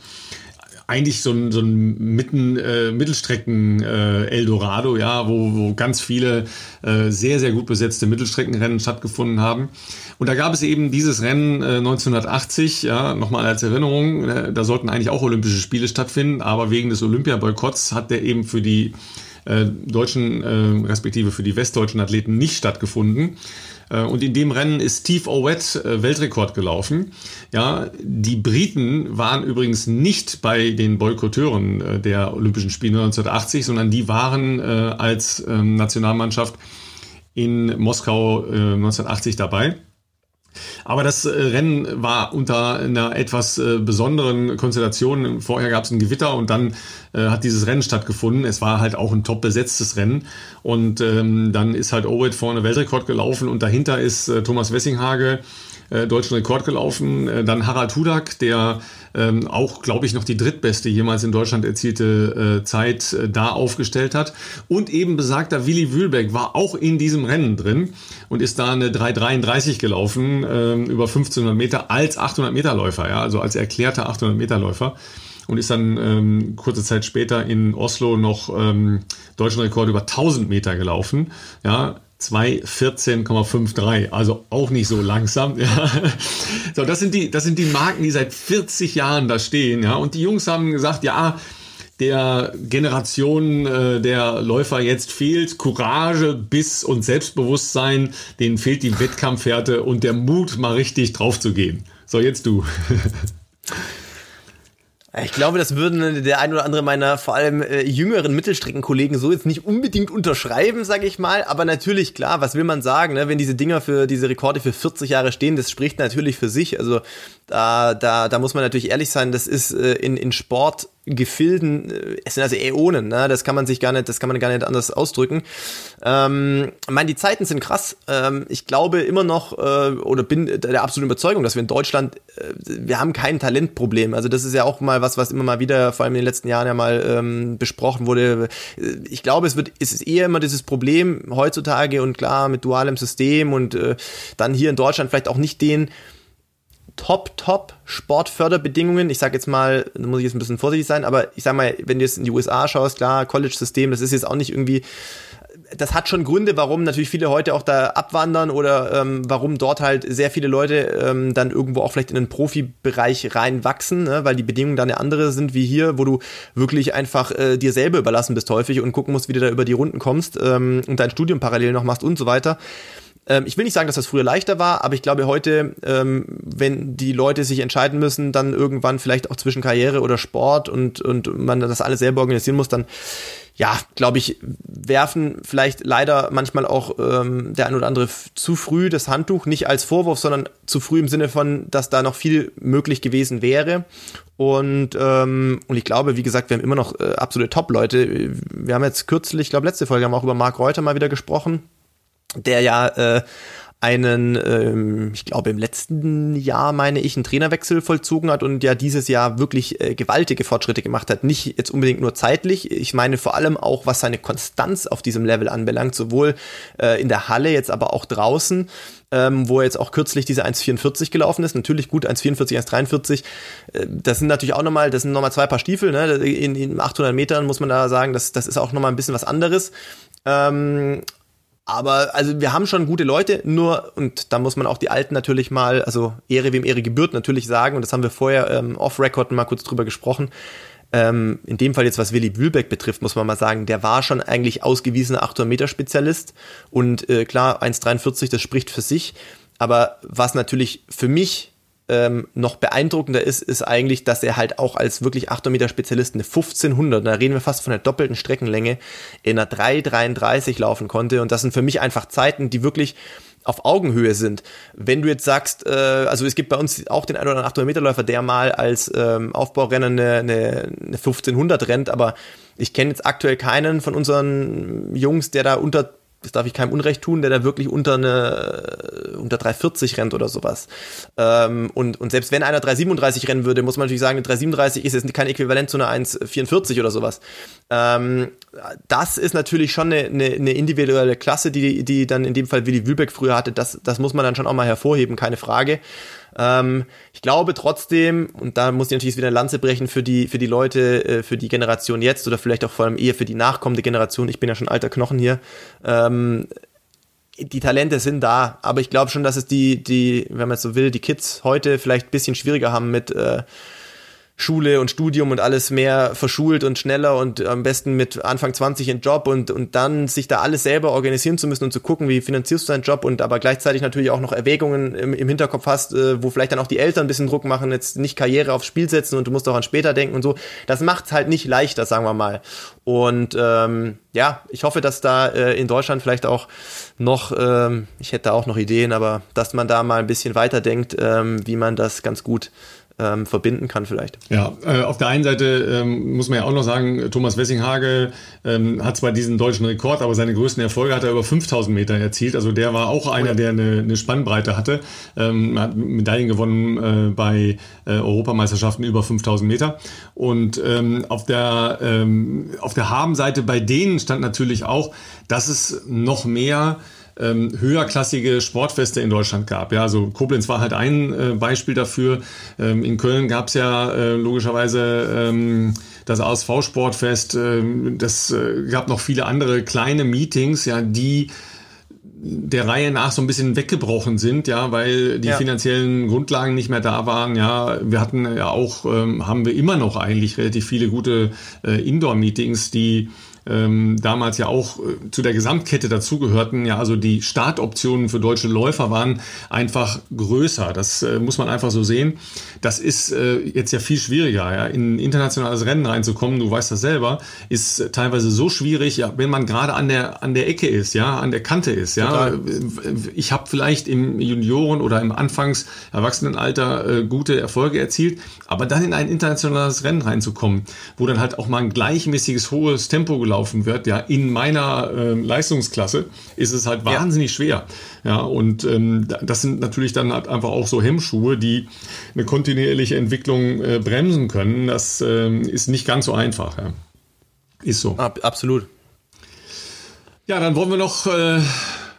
eigentlich so ein, so ein Mitten, äh, Mittelstrecken äh, Eldorado, ja, wo, wo ganz viele äh, sehr, sehr gut besetzte Mittelstreckenrennen stattgefunden haben. Und da gab es eben dieses Rennen äh, 1980, ja, nochmal als Erinnerung, äh, da sollten eigentlich auch Olympische Spiele stattfinden, aber wegen des Olympiaboykotts hat der eben für die äh, deutschen, äh, respektive für die westdeutschen Athleten nicht stattgefunden. Äh, und in dem Rennen ist Steve Owett äh, Weltrekord gelaufen. Ja, die Briten waren übrigens nicht bei den Boykotteuren äh, der Olympischen Spiele 1980, sondern die waren als ähm, Nationalmannschaft in Moskau 1980 dabei. Aber das äh, Rennen war unter einer etwas äh, besonderen Konstellation. Vorher gab es ein Gewitter und dann äh, hat dieses Rennen stattgefunden. Es war halt auch ein top besetztes Rennen. Und ähm, dann ist halt Owed vorne Weltrekord gelaufen und dahinter ist Thomas Wessinghage äh, deutschen Rekord gelaufen. Äh, dann Harald Hudak, der ähm, auch, glaube ich, noch die drittbeste jemals in Deutschland erzielte äh, Zeit äh, da aufgestellt hat. Und eben besagter Willi Wühlbeck war auch in diesem Rennen drin und ist da eine 3,33 gelaufen äh, über 1500 Meter als 800 Meter Läufer, ja, also als erklärter 800 Meter Läufer und ist dann ähm, kurze Zeit später in Oslo noch ähm, deutschen Rekord über 1000 Meter gelaufen. Ja, 214,53, also auch nicht so langsam. Ja. So, das sind die, das sind die Marken, die seit 40 Jahren da stehen. Ja, und die Jungs haben gesagt, ja, der Generation äh, der Läufer jetzt fehlt Courage, Biss und Selbstbewusstsein, denen fehlt die Wettkampfhärte und der Mut, mal richtig drauf zu gehen. So, jetzt du. Ich glaube, das würden der ein oder andere meiner vor allem äh, jüngeren Mittelstreckenkollegen so jetzt nicht unbedingt unterschreiben, sage ich mal. Aber natürlich, klar, was will man sagen, ne? wenn diese Dinger für diese Rekorde für 40 Jahre stehen, das spricht natürlich für sich. Also da, da, da muss man natürlich ehrlich sein, das ist äh, in, in Sport Gefilden, äh, es sind also Äonen, ne? das kann man sich gar nicht, das kann man gar nicht anders ausdrücken. Ähm, ich meine, die Zeiten sind krass. Ähm, ich glaube immer noch äh, oder bin der absoluten Überzeugung, dass wir in Deutschland, äh, wir haben kein Talentproblem. Also das ist ja auch mal was, was immer mal wieder, vor allem in den letzten Jahren ja mal ähm, besprochen wurde. Ich glaube, es wird, es ist eher immer dieses Problem heutzutage und klar mit dualem System und äh, dann hier in Deutschland vielleicht auch nicht den top, top Sportförderbedingungen. Ich sage jetzt mal, da muss ich jetzt ein bisschen vorsichtig sein, aber ich sage mal, wenn du jetzt in die USA schaust, klar, College-System, das ist jetzt auch nicht irgendwie, das hat schon Gründe, warum natürlich viele heute auch da abwandern oder ähm, warum dort halt sehr viele Leute ähm, dann irgendwo auch vielleicht in den Profibereich reinwachsen, ne? weil die Bedingungen dann eine andere sind wie hier, wo du wirklich einfach äh, dir selber überlassen bist häufig und gucken musst, wie du da über die Runden kommst ähm, und dein Studium parallel noch machst und so weiter. Ähm, ich will nicht sagen, dass das früher leichter war, aber ich glaube heute, ähm, wenn die Leute sich entscheiden müssen, dann irgendwann vielleicht auch zwischen Karriere oder Sport und, und man das alles selber organisieren muss, dann ja, glaube ich, werfen vielleicht leider manchmal auch ähm, der ein oder andere zu früh das Handtuch, nicht als Vorwurf, sondern zu früh im Sinne von, dass da noch viel möglich gewesen wäre. Und, ähm, und ich glaube, wie gesagt, wir haben immer noch äh, absolute Top-Leute. Wir haben jetzt kürzlich, ich glaube, letzte Folge haben wir auch über Marc Reuter mal wieder gesprochen, der ja äh, einen, ähm, ich glaube im letzten Jahr meine ich, einen Trainerwechsel vollzogen hat und ja dieses Jahr wirklich äh, gewaltige Fortschritte gemacht hat. Nicht jetzt unbedingt nur zeitlich, ich meine vor allem auch, was seine Konstanz auf diesem Level anbelangt, sowohl äh, in der Halle, jetzt aber auch draußen. Ähm, wo er jetzt auch kürzlich diese 1,44 gelaufen ist. Natürlich gut, 1,44, 1,43. Äh, das sind natürlich auch nochmal, das sind nochmal zwei Paar Stiefel. Ne? In, in 800 Metern muss man da sagen, das, das ist auch nochmal ein bisschen was anderes. Ähm, aber also wir haben schon gute Leute, nur, und da muss man auch die Alten natürlich mal, also Ehre wem Ehre gebührt natürlich sagen, und das haben wir vorher ähm, off-Record mal kurz drüber gesprochen. Ähm, in dem Fall jetzt, was Willi Wühlbeck betrifft, muss man mal sagen, der war schon eigentlich ausgewiesener 800-Meter-Spezialist. Und äh, klar, 1,43, das spricht für sich. Aber was natürlich für mich ähm, noch beeindruckender ist, ist eigentlich, dass er halt auch als wirklich 800 Meter Spezialist eine 1500, da reden wir fast von der doppelten Streckenlänge, in einer 3,33 laufen konnte. Und das sind für mich einfach Zeiten, die wirklich auf Augenhöhe sind. Wenn du jetzt sagst, äh, also es gibt bei uns auch den 1 oder 800 Meter Läufer, der mal als ähm, Aufbaurenner eine, eine, eine 1500 rennt, aber ich kenne jetzt aktuell keinen von unseren Jungs, der da unter das darf ich keinem Unrecht tun, der da wirklich unter eine unter 340 rennt oder sowas. Ähm, und, und selbst wenn einer 337 rennen würde, muss man natürlich sagen, eine 337 ist jetzt kein Äquivalent zu einer 144 oder sowas. Ähm, das ist natürlich schon eine, eine, eine, individuelle Klasse, die, die dann in dem Fall Willi Wübeck früher hatte. Das, das muss man dann schon auch mal hervorheben, keine Frage. Ähm, ich glaube trotzdem, und da muss ich natürlich wieder eine Lanze brechen für die, für die Leute, äh, für die Generation jetzt oder vielleicht auch vor allem eher für die nachkommende Generation. Ich bin ja schon alter Knochen hier. Ähm, die Talente sind da, aber ich glaube schon, dass es die, die, wenn man es so will, die Kids heute vielleicht ein bisschen schwieriger haben mit äh, Schule und Studium und alles mehr verschult und schneller und am besten mit Anfang 20 in Job und, und dann sich da alles selber organisieren zu müssen und zu gucken, wie finanzierst du deinen Job und aber gleichzeitig natürlich auch noch Erwägungen im, im Hinterkopf hast, äh, wo vielleicht dann auch die Eltern ein bisschen Druck machen, jetzt nicht Karriere aufs Spiel setzen und du musst auch an später denken und so. Das macht es halt nicht leichter, sagen wir mal. Und ähm, ja, ich hoffe, dass da äh, in Deutschland vielleicht auch noch, ähm, ich hätte auch noch Ideen, aber dass man da mal ein bisschen weiterdenkt, ähm, wie man das ganz gut ähm, verbinden kann vielleicht. Ja, äh, auf der einen Seite ähm, muss man ja auch noch sagen, Thomas Wessinghage ähm, hat zwar diesen deutschen Rekord, aber seine größten Erfolge hat er über 5000 Meter erzielt. Also der war auch einer, der eine, eine Spannbreite hatte. Ähm, hat Medaillen gewonnen äh, bei äh, Europameisterschaften über 5000 Meter. Und ähm, auf der, ähm, auf der Habenseite bei denen stand natürlich auch, dass es noch mehr ähm, höherklassige Sportfeste in Deutschland gab. Ja, also Koblenz war halt ein äh, Beispiel dafür. Ähm, in Köln gab es ja äh, logischerweise ähm, das ASV-Sportfest. Ähm, das äh, gab noch viele andere kleine Meetings, ja, die der Reihe nach so ein bisschen weggebrochen sind, ja, weil die ja. finanziellen Grundlagen nicht mehr da waren. Ja, wir hatten ja auch, ähm, haben wir immer noch eigentlich relativ viele gute äh, Indoor-Meetings, die ähm, damals ja auch äh, zu der Gesamtkette dazugehörten. Ja, also die Startoptionen für deutsche Läufer waren einfach größer. Das äh, muss man einfach so sehen. Das ist äh, jetzt ja viel schwieriger, ja, in ein internationales Rennen reinzukommen. Du weißt das selber, ist teilweise so schwierig, ja, wenn man gerade an der an der Ecke ist, ja, an der Kante ist, ja. Total. Ich habe vielleicht im Junioren oder im Anfangs Erwachsenenalter äh, gute Erfolge erzielt, aber dann in ein internationales Rennen reinzukommen, wo dann halt auch mal ein gleichmäßiges hohes Tempo gelaufen wird, ja, in meiner äh, Leistungsklasse, ist es halt wahnsinnig ja. schwer. Ja, und ähm, das sind natürlich dann halt einfach auch so Hemmschuhe, die eine kontinuierliche Entwicklung äh, bremsen können. Das ähm, ist nicht ganz so einfach. Ja. Ist so. Ab, absolut. Ja, dann wollen wir noch äh,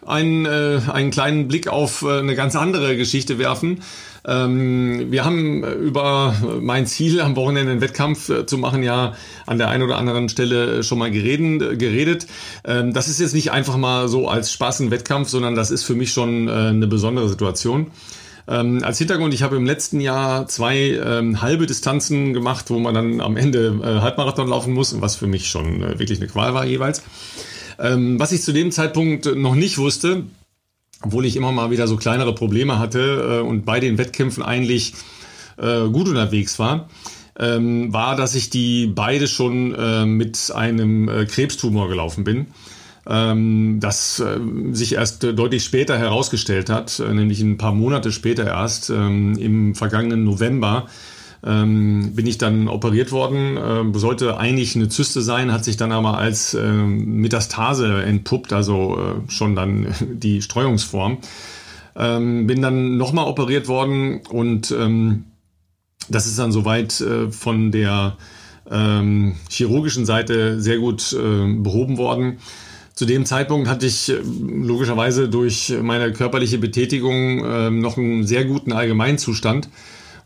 einen, äh, einen kleinen Blick auf äh, eine ganz andere Geschichte werfen. Ähm, wir haben über mein Ziel am Wochenende einen Wettkampf äh, zu machen ja an der einen oder anderen Stelle schon mal gereden, geredet. Ähm, das ist jetzt nicht einfach mal so als Spaß ein Wettkampf, sondern das ist für mich schon äh, eine besondere Situation. Ähm, als Hintergrund, ich habe im letzten Jahr zwei ähm, halbe Distanzen gemacht, wo man dann am Ende äh, Halbmarathon laufen muss, was für mich schon äh, wirklich eine Qual war jeweils. Ähm, was ich zu dem Zeitpunkt noch nicht wusste, obwohl ich immer mal wieder so kleinere Probleme hatte äh, und bei den Wettkämpfen eigentlich äh, gut unterwegs war, ähm, war, dass ich die beide schon äh, mit einem äh, Krebstumor gelaufen bin. Ähm, das äh, sich erst deutlich später herausgestellt hat, äh, nämlich ein paar Monate später erst, ähm, im vergangenen November, ähm, bin ich dann operiert worden. Äh, sollte eigentlich eine Zyste sein, hat sich dann aber als äh, Metastase entpuppt, also äh, schon dann die Streuungsform. Ähm, bin dann nochmal operiert worden und ähm, das ist dann soweit äh, von der ähm, chirurgischen Seite sehr gut äh, behoben worden. Zu dem Zeitpunkt hatte ich äh, logischerweise durch meine körperliche Betätigung äh, noch einen sehr guten Allgemeinzustand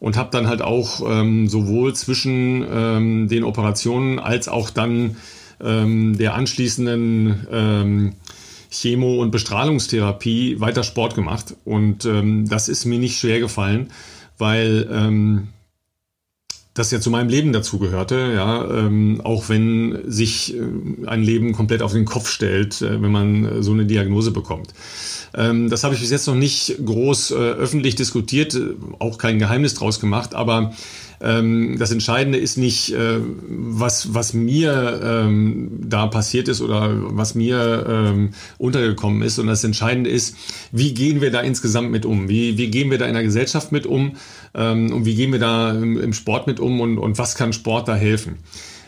und habe dann halt auch ähm, sowohl zwischen ähm, den Operationen als auch dann ähm, der anschließenden ähm, Chemo- und Bestrahlungstherapie weiter Sport gemacht. Und ähm, das ist mir nicht schwer gefallen, weil ähm, das ja zu meinem Leben dazugehörte, ja, ähm, auch wenn sich äh, ein Leben komplett auf den Kopf stellt, äh, wenn man äh, so eine Diagnose bekommt. Ähm, das habe ich bis jetzt noch nicht groß äh, öffentlich diskutiert, äh, auch kein Geheimnis draus gemacht, aber ähm, das Entscheidende ist nicht, äh, was, was mir ähm, da passiert ist oder was mir ähm, untergekommen ist, sondern das Entscheidende ist, wie gehen wir da insgesamt mit um? Wie, wie gehen wir da in der Gesellschaft mit um? Ähm, und wie gehen wir da im, im Sport mit um und, und was kann Sport da helfen?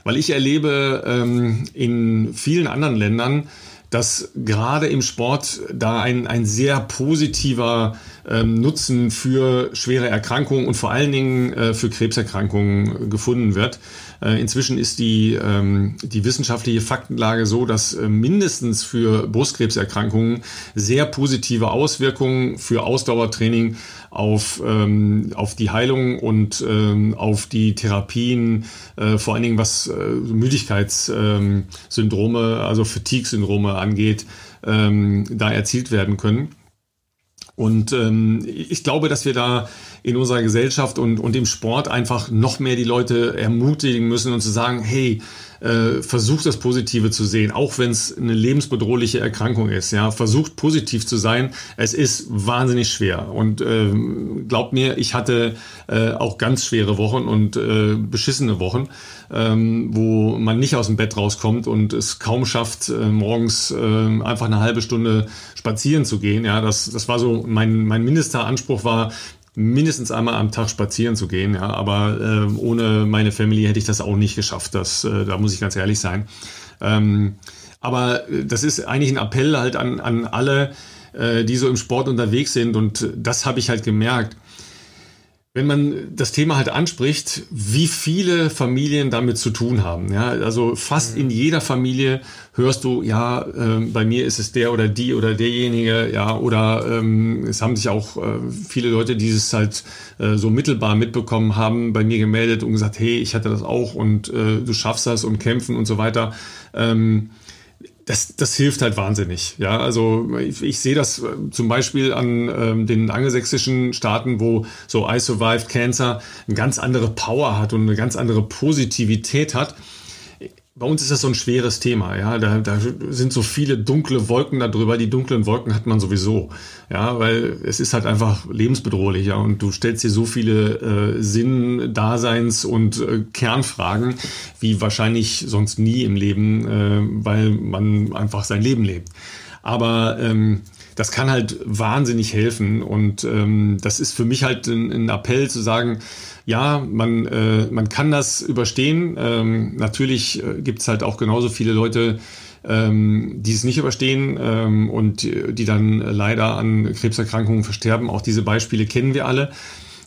Weil ich erlebe ähm, in vielen anderen Ländern, dass gerade im Sport da ein, ein sehr positiver ähm, Nutzen für schwere Erkrankungen und vor allen Dingen äh, für Krebserkrankungen gefunden wird. Äh, inzwischen ist die, ähm, die wissenschaftliche Faktenlage so, dass äh, mindestens für Brustkrebserkrankungen sehr positive Auswirkungen für Ausdauertraining auf, ähm, auf die Heilung und ähm, auf die Therapien, äh, vor allen Dingen was äh, Müdigkeitssyndrome, ähm, also Fatigue-Syndrome angeht, ähm, da erzielt werden können. Und ähm, ich glaube, dass wir da in unserer Gesellschaft und, und im Sport einfach noch mehr die Leute ermutigen müssen und zu sagen, hey, äh, versucht das Positive zu sehen, auch wenn es eine lebensbedrohliche Erkrankung ist. Ja, versucht positiv zu sein. Es ist wahnsinnig schwer und äh, glaubt mir, ich hatte äh, auch ganz schwere Wochen und äh, beschissene Wochen, ähm, wo man nicht aus dem Bett rauskommt und es kaum schafft, äh, morgens äh, einfach eine halbe Stunde spazieren zu gehen. Ja, das, das war so mein mein mindester Anspruch war, mindestens einmal am Tag spazieren zu gehen. Ja, aber äh, ohne meine Family hätte ich das auch nicht geschafft. Das, äh, da muss ich ganz ehrlich sein. Ähm, aber äh, das ist eigentlich ein Appell halt an, an alle, äh, die so im Sport unterwegs sind. Und das habe ich halt gemerkt wenn man das Thema halt anspricht, wie viele Familien damit zu tun haben. Ja, also fast in jeder Familie hörst du, ja, äh, bei mir ist es der oder die oder derjenige, ja, oder ähm, es haben sich auch äh, viele Leute, die es halt äh, so mittelbar mitbekommen haben, bei mir gemeldet und gesagt, hey, ich hatte das auch und äh, du schaffst das und kämpfen und so weiter. Ähm, das, das hilft halt wahnsinnig. Ja, also ich, ich sehe das äh, zum Beispiel an ähm, den angelsächsischen Staaten, wo so I Survived Cancer eine ganz andere Power hat und eine ganz andere Positivität hat bei uns ist das so ein schweres Thema, ja. Da, da sind so viele dunkle Wolken darüber. Die dunklen Wolken hat man sowieso, ja, weil es ist halt einfach lebensbedrohlich, ja. Und du stellst dir so viele äh, Sinn, Daseins und äh, Kernfragen wie wahrscheinlich sonst nie im Leben, äh, weil man einfach sein Leben lebt. Aber ähm, das kann halt wahnsinnig helfen und ähm, das ist für mich halt ein, ein Appell zu sagen, ja, man, äh, man kann das überstehen. Ähm, natürlich äh, gibt es halt auch genauso viele Leute, ähm, die es nicht überstehen ähm, und die, die dann leider an Krebserkrankungen versterben. Auch diese Beispiele kennen wir alle.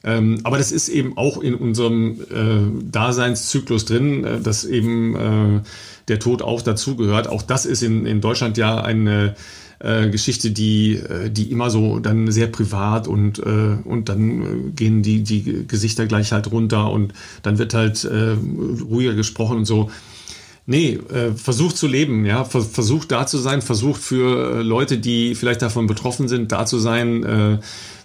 Ähm, aber das ist eben auch in unserem äh, Daseinszyklus drin, äh, dass eben äh, der Tod auch dazugehört. Auch das ist in, in Deutschland ja eine äh, Geschichte, die, äh, die immer so dann sehr privat und, äh, und dann äh, gehen die, die Gesichter gleich halt runter und dann wird halt äh, ruhiger gesprochen und so. Nee, äh, versucht zu leben, ja, versucht da zu sein, versucht für Leute, die vielleicht davon betroffen sind, da zu sein. Äh,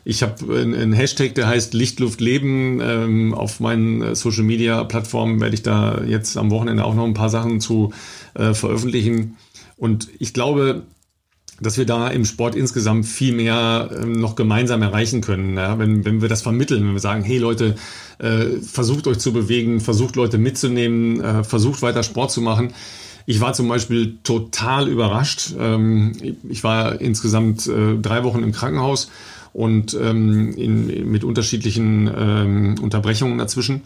ich habe einen Hashtag, der heißt Lichtluft Leben. Ähm, auf meinen Social Media Plattformen werde ich da jetzt am Wochenende auch noch ein paar Sachen zu äh, veröffentlichen. Und ich glaube, dass wir da im Sport insgesamt viel mehr ähm, noch gemeinsam erreichen können. Ja? Wenn, wenn wir das vermitteln, wenn wir sagen, hey Leute, äh, versucht euch zu bewegen, versucht Leute mitzunehmen, äh, versucht weiter Sport zu machen. Ich war zum Beispiel total überrascht. Ähm, ich war insgesamt äh, drei Wochen im Krankenhaus und ähm, in, mit unterschiedlichen ähm, Unterbrechungen dazwischen.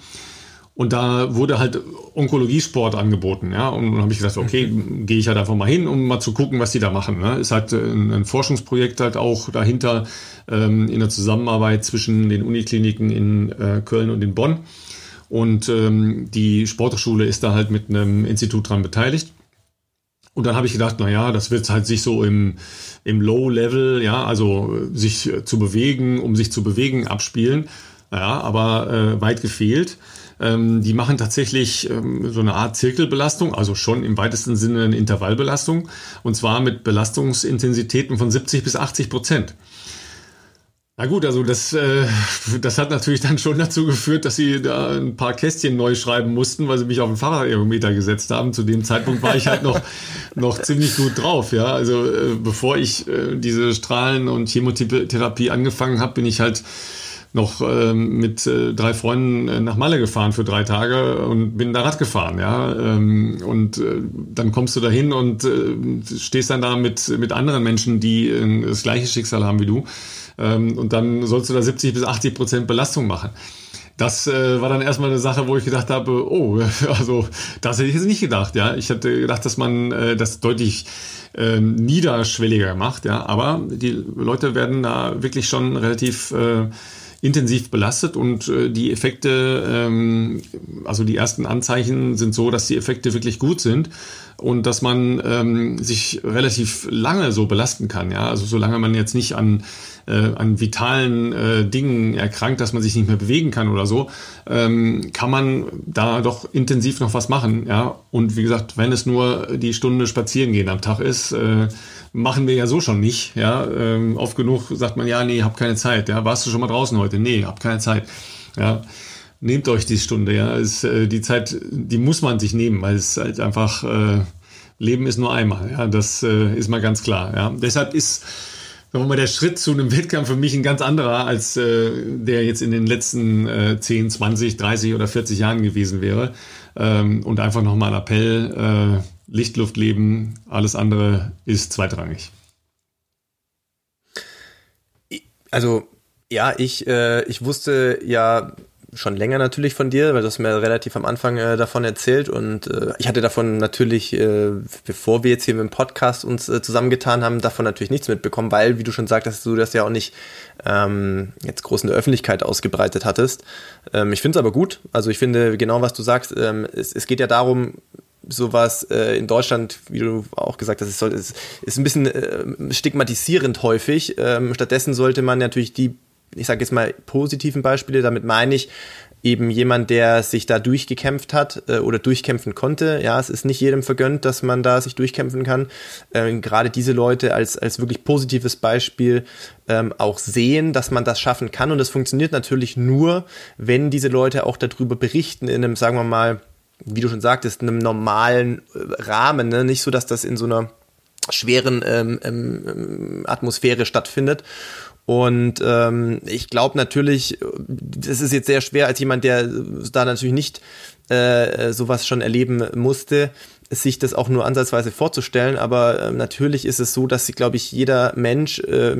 Und da wurde halt Onkologiesport angeboten, ja. Und dann habe ich gedacht, okay, mhm. gehe ich halt einfach mal hin, um mal zu gucken, was die da machen. Ne? Ist halt ein, ein Forschungsprojekt halt auch dahinter ähm, in der Zusammenarbeit zwischen den Unikliniken in äh, Köln und in Bonn. Und ähm, die Sporthochschule ist da halt mit einem Institut dran beteiligt. Und dann habe ich gedacht, na ja, das wird halt sich so im, im Low-Level, ja, also sich zu bewegen, um sich zu bewegen, abspielen. Ja, aber äh, weit gefehlt. Ähm, die machen tatsächlich ähm, so eine Art Zirkelbelastung, also schon im weitesten Sinne eine Intervallbelastung, und zwar mit Belastungsintensitäten von 70 bis 80 Prozent. Na gut, also das, äh, das hat natürlich dann schon dazu geführt, dass sie da ein paar Kästchen neu schreiben mussten, weil sie mich auf den Fahrradergometer gesetzt haben. Zu dem Zeitpunkt war ich halt noch, noch ziemlich gut drauf. Ja, also äh, bevor ich äh, diese Strahlen- und Chemotherapie angefangen habe, bin ich halt noch ähm, mit äh, drei Freunden äh, nach Malle gefahren für drei Tage und bin da Rad gefahren, ja. Ähm, und äh, dann kommst du dahin und äh, stehst dann da mit, mit anderen Menschen, die äh, das gleiche Schicksal haben wie du. Ähm, und dann sollst du da 70 bis 80 Prozent Belastung machen. Das äh, war dann erstmal eine Sache, wo ich gedacht habe, oh, also das hätte ich jetzt nicht gedacht, ja. Ich hätte gedacht, dass man äh, das deutlich äh, niederschwelliger macht, ja. Aber die Leute werden da wirklich schon relativ äh, intensiv belastet und äh, die Effekte, ähm, also die ersten Anzeichen sind so, dass die Effekte wirklich gut sind und dass man ähm, sich relativ lange so belasten kann. Ja, also solange man jetzt nicht an äh, an vitalen äh, Dingen erkrankt, dass man sich nicht mehr bewegen kann oder so, ähm, kann man da doch intensiv noch was machen. Ja, und wie gesagt, wenn es nur die Stunde spazieren gehen am Tag ist. Äh, machen wir ja so schon nicht. Ja, ähm, oft genug sagt man ja, nee, hab keine Zeit. Ja, warst du schon mal draußen heute? Nee, hab keine Zeit. Ja, nehmt euch die Stunde. Ja, ist äh, die Zeit, die muss man sich nehmen, weil es halt einfach äh, Leben ist nur einmal. Ja, das äh, ist mal ganz klar. Ja, deshalb ist sagen wir mal, der Schritt zu einem Wettkampf für mich ein ganz anderer, als äh, der jetzt in den letzten äh, 10, 20, 30 oder 40 Jahren gewesen wäre. Ähm, und einfach nochmal ein Appell, äh, Lichtluft leben, alles andere ist zweitrangig. Also ja, ich, äh, ich wusste ja schon länger natürlich von dir, weil du hast mir relativ am Anfang äh, davon erzählt und äh, ich hatte davon natürlich, äh, bevor wir jetzt hier mit dem Podcast uns äh, zusammengetan haben, davon natürlich nichts mitbekommen, weil, wie du schon sagtest, du das ja auch nicht ähm, jetzt groß in der Öffentlichkeit ausgebreitet hattest. Ähm, ich finde es aber gut. Also ich finde genau, was du sagst. Ähm, es, es geht ja darum, sowas äh, in Deutschland, wie du auch gesagt hast, es soll, es ist ein bisschen äh, stigmatisierend häufig. Ähm, stattdessen sollte man natürlich die, ich sage jetzt mal, positiven Beispiele, damit meine ich, eben jemand, der sich da durchgekämpft hat äh, oder durchkämpfen konnte. Ja, es ist nicht jedem vergönnt, dass man da sich durchkämpfen kann. Ähm, gerade diese Leute als, als wirklich positives Beispiel ähm, auch sehen, dass man das schaffen kann. Und das funktioniert natürlich nur, wenn diese Leute auch darüber berichten in einem, sagen wir mal, wie du schon sagtest, einem normalen äh, Rahmen, ne? nicht so, dass das in so einer schweren ähm, ähm, Atmosphäre stattfindet. Und ähm, ich glaube natürlich, das ist jetzt sehr schwer als jemand, der da natürlich nicht äh, sowas schon erleben musste, sich das auch nur ansatzweise vorzustellen. Aber äh, natürlich ist es so, dass, glaube ich, jeder Mensch äh,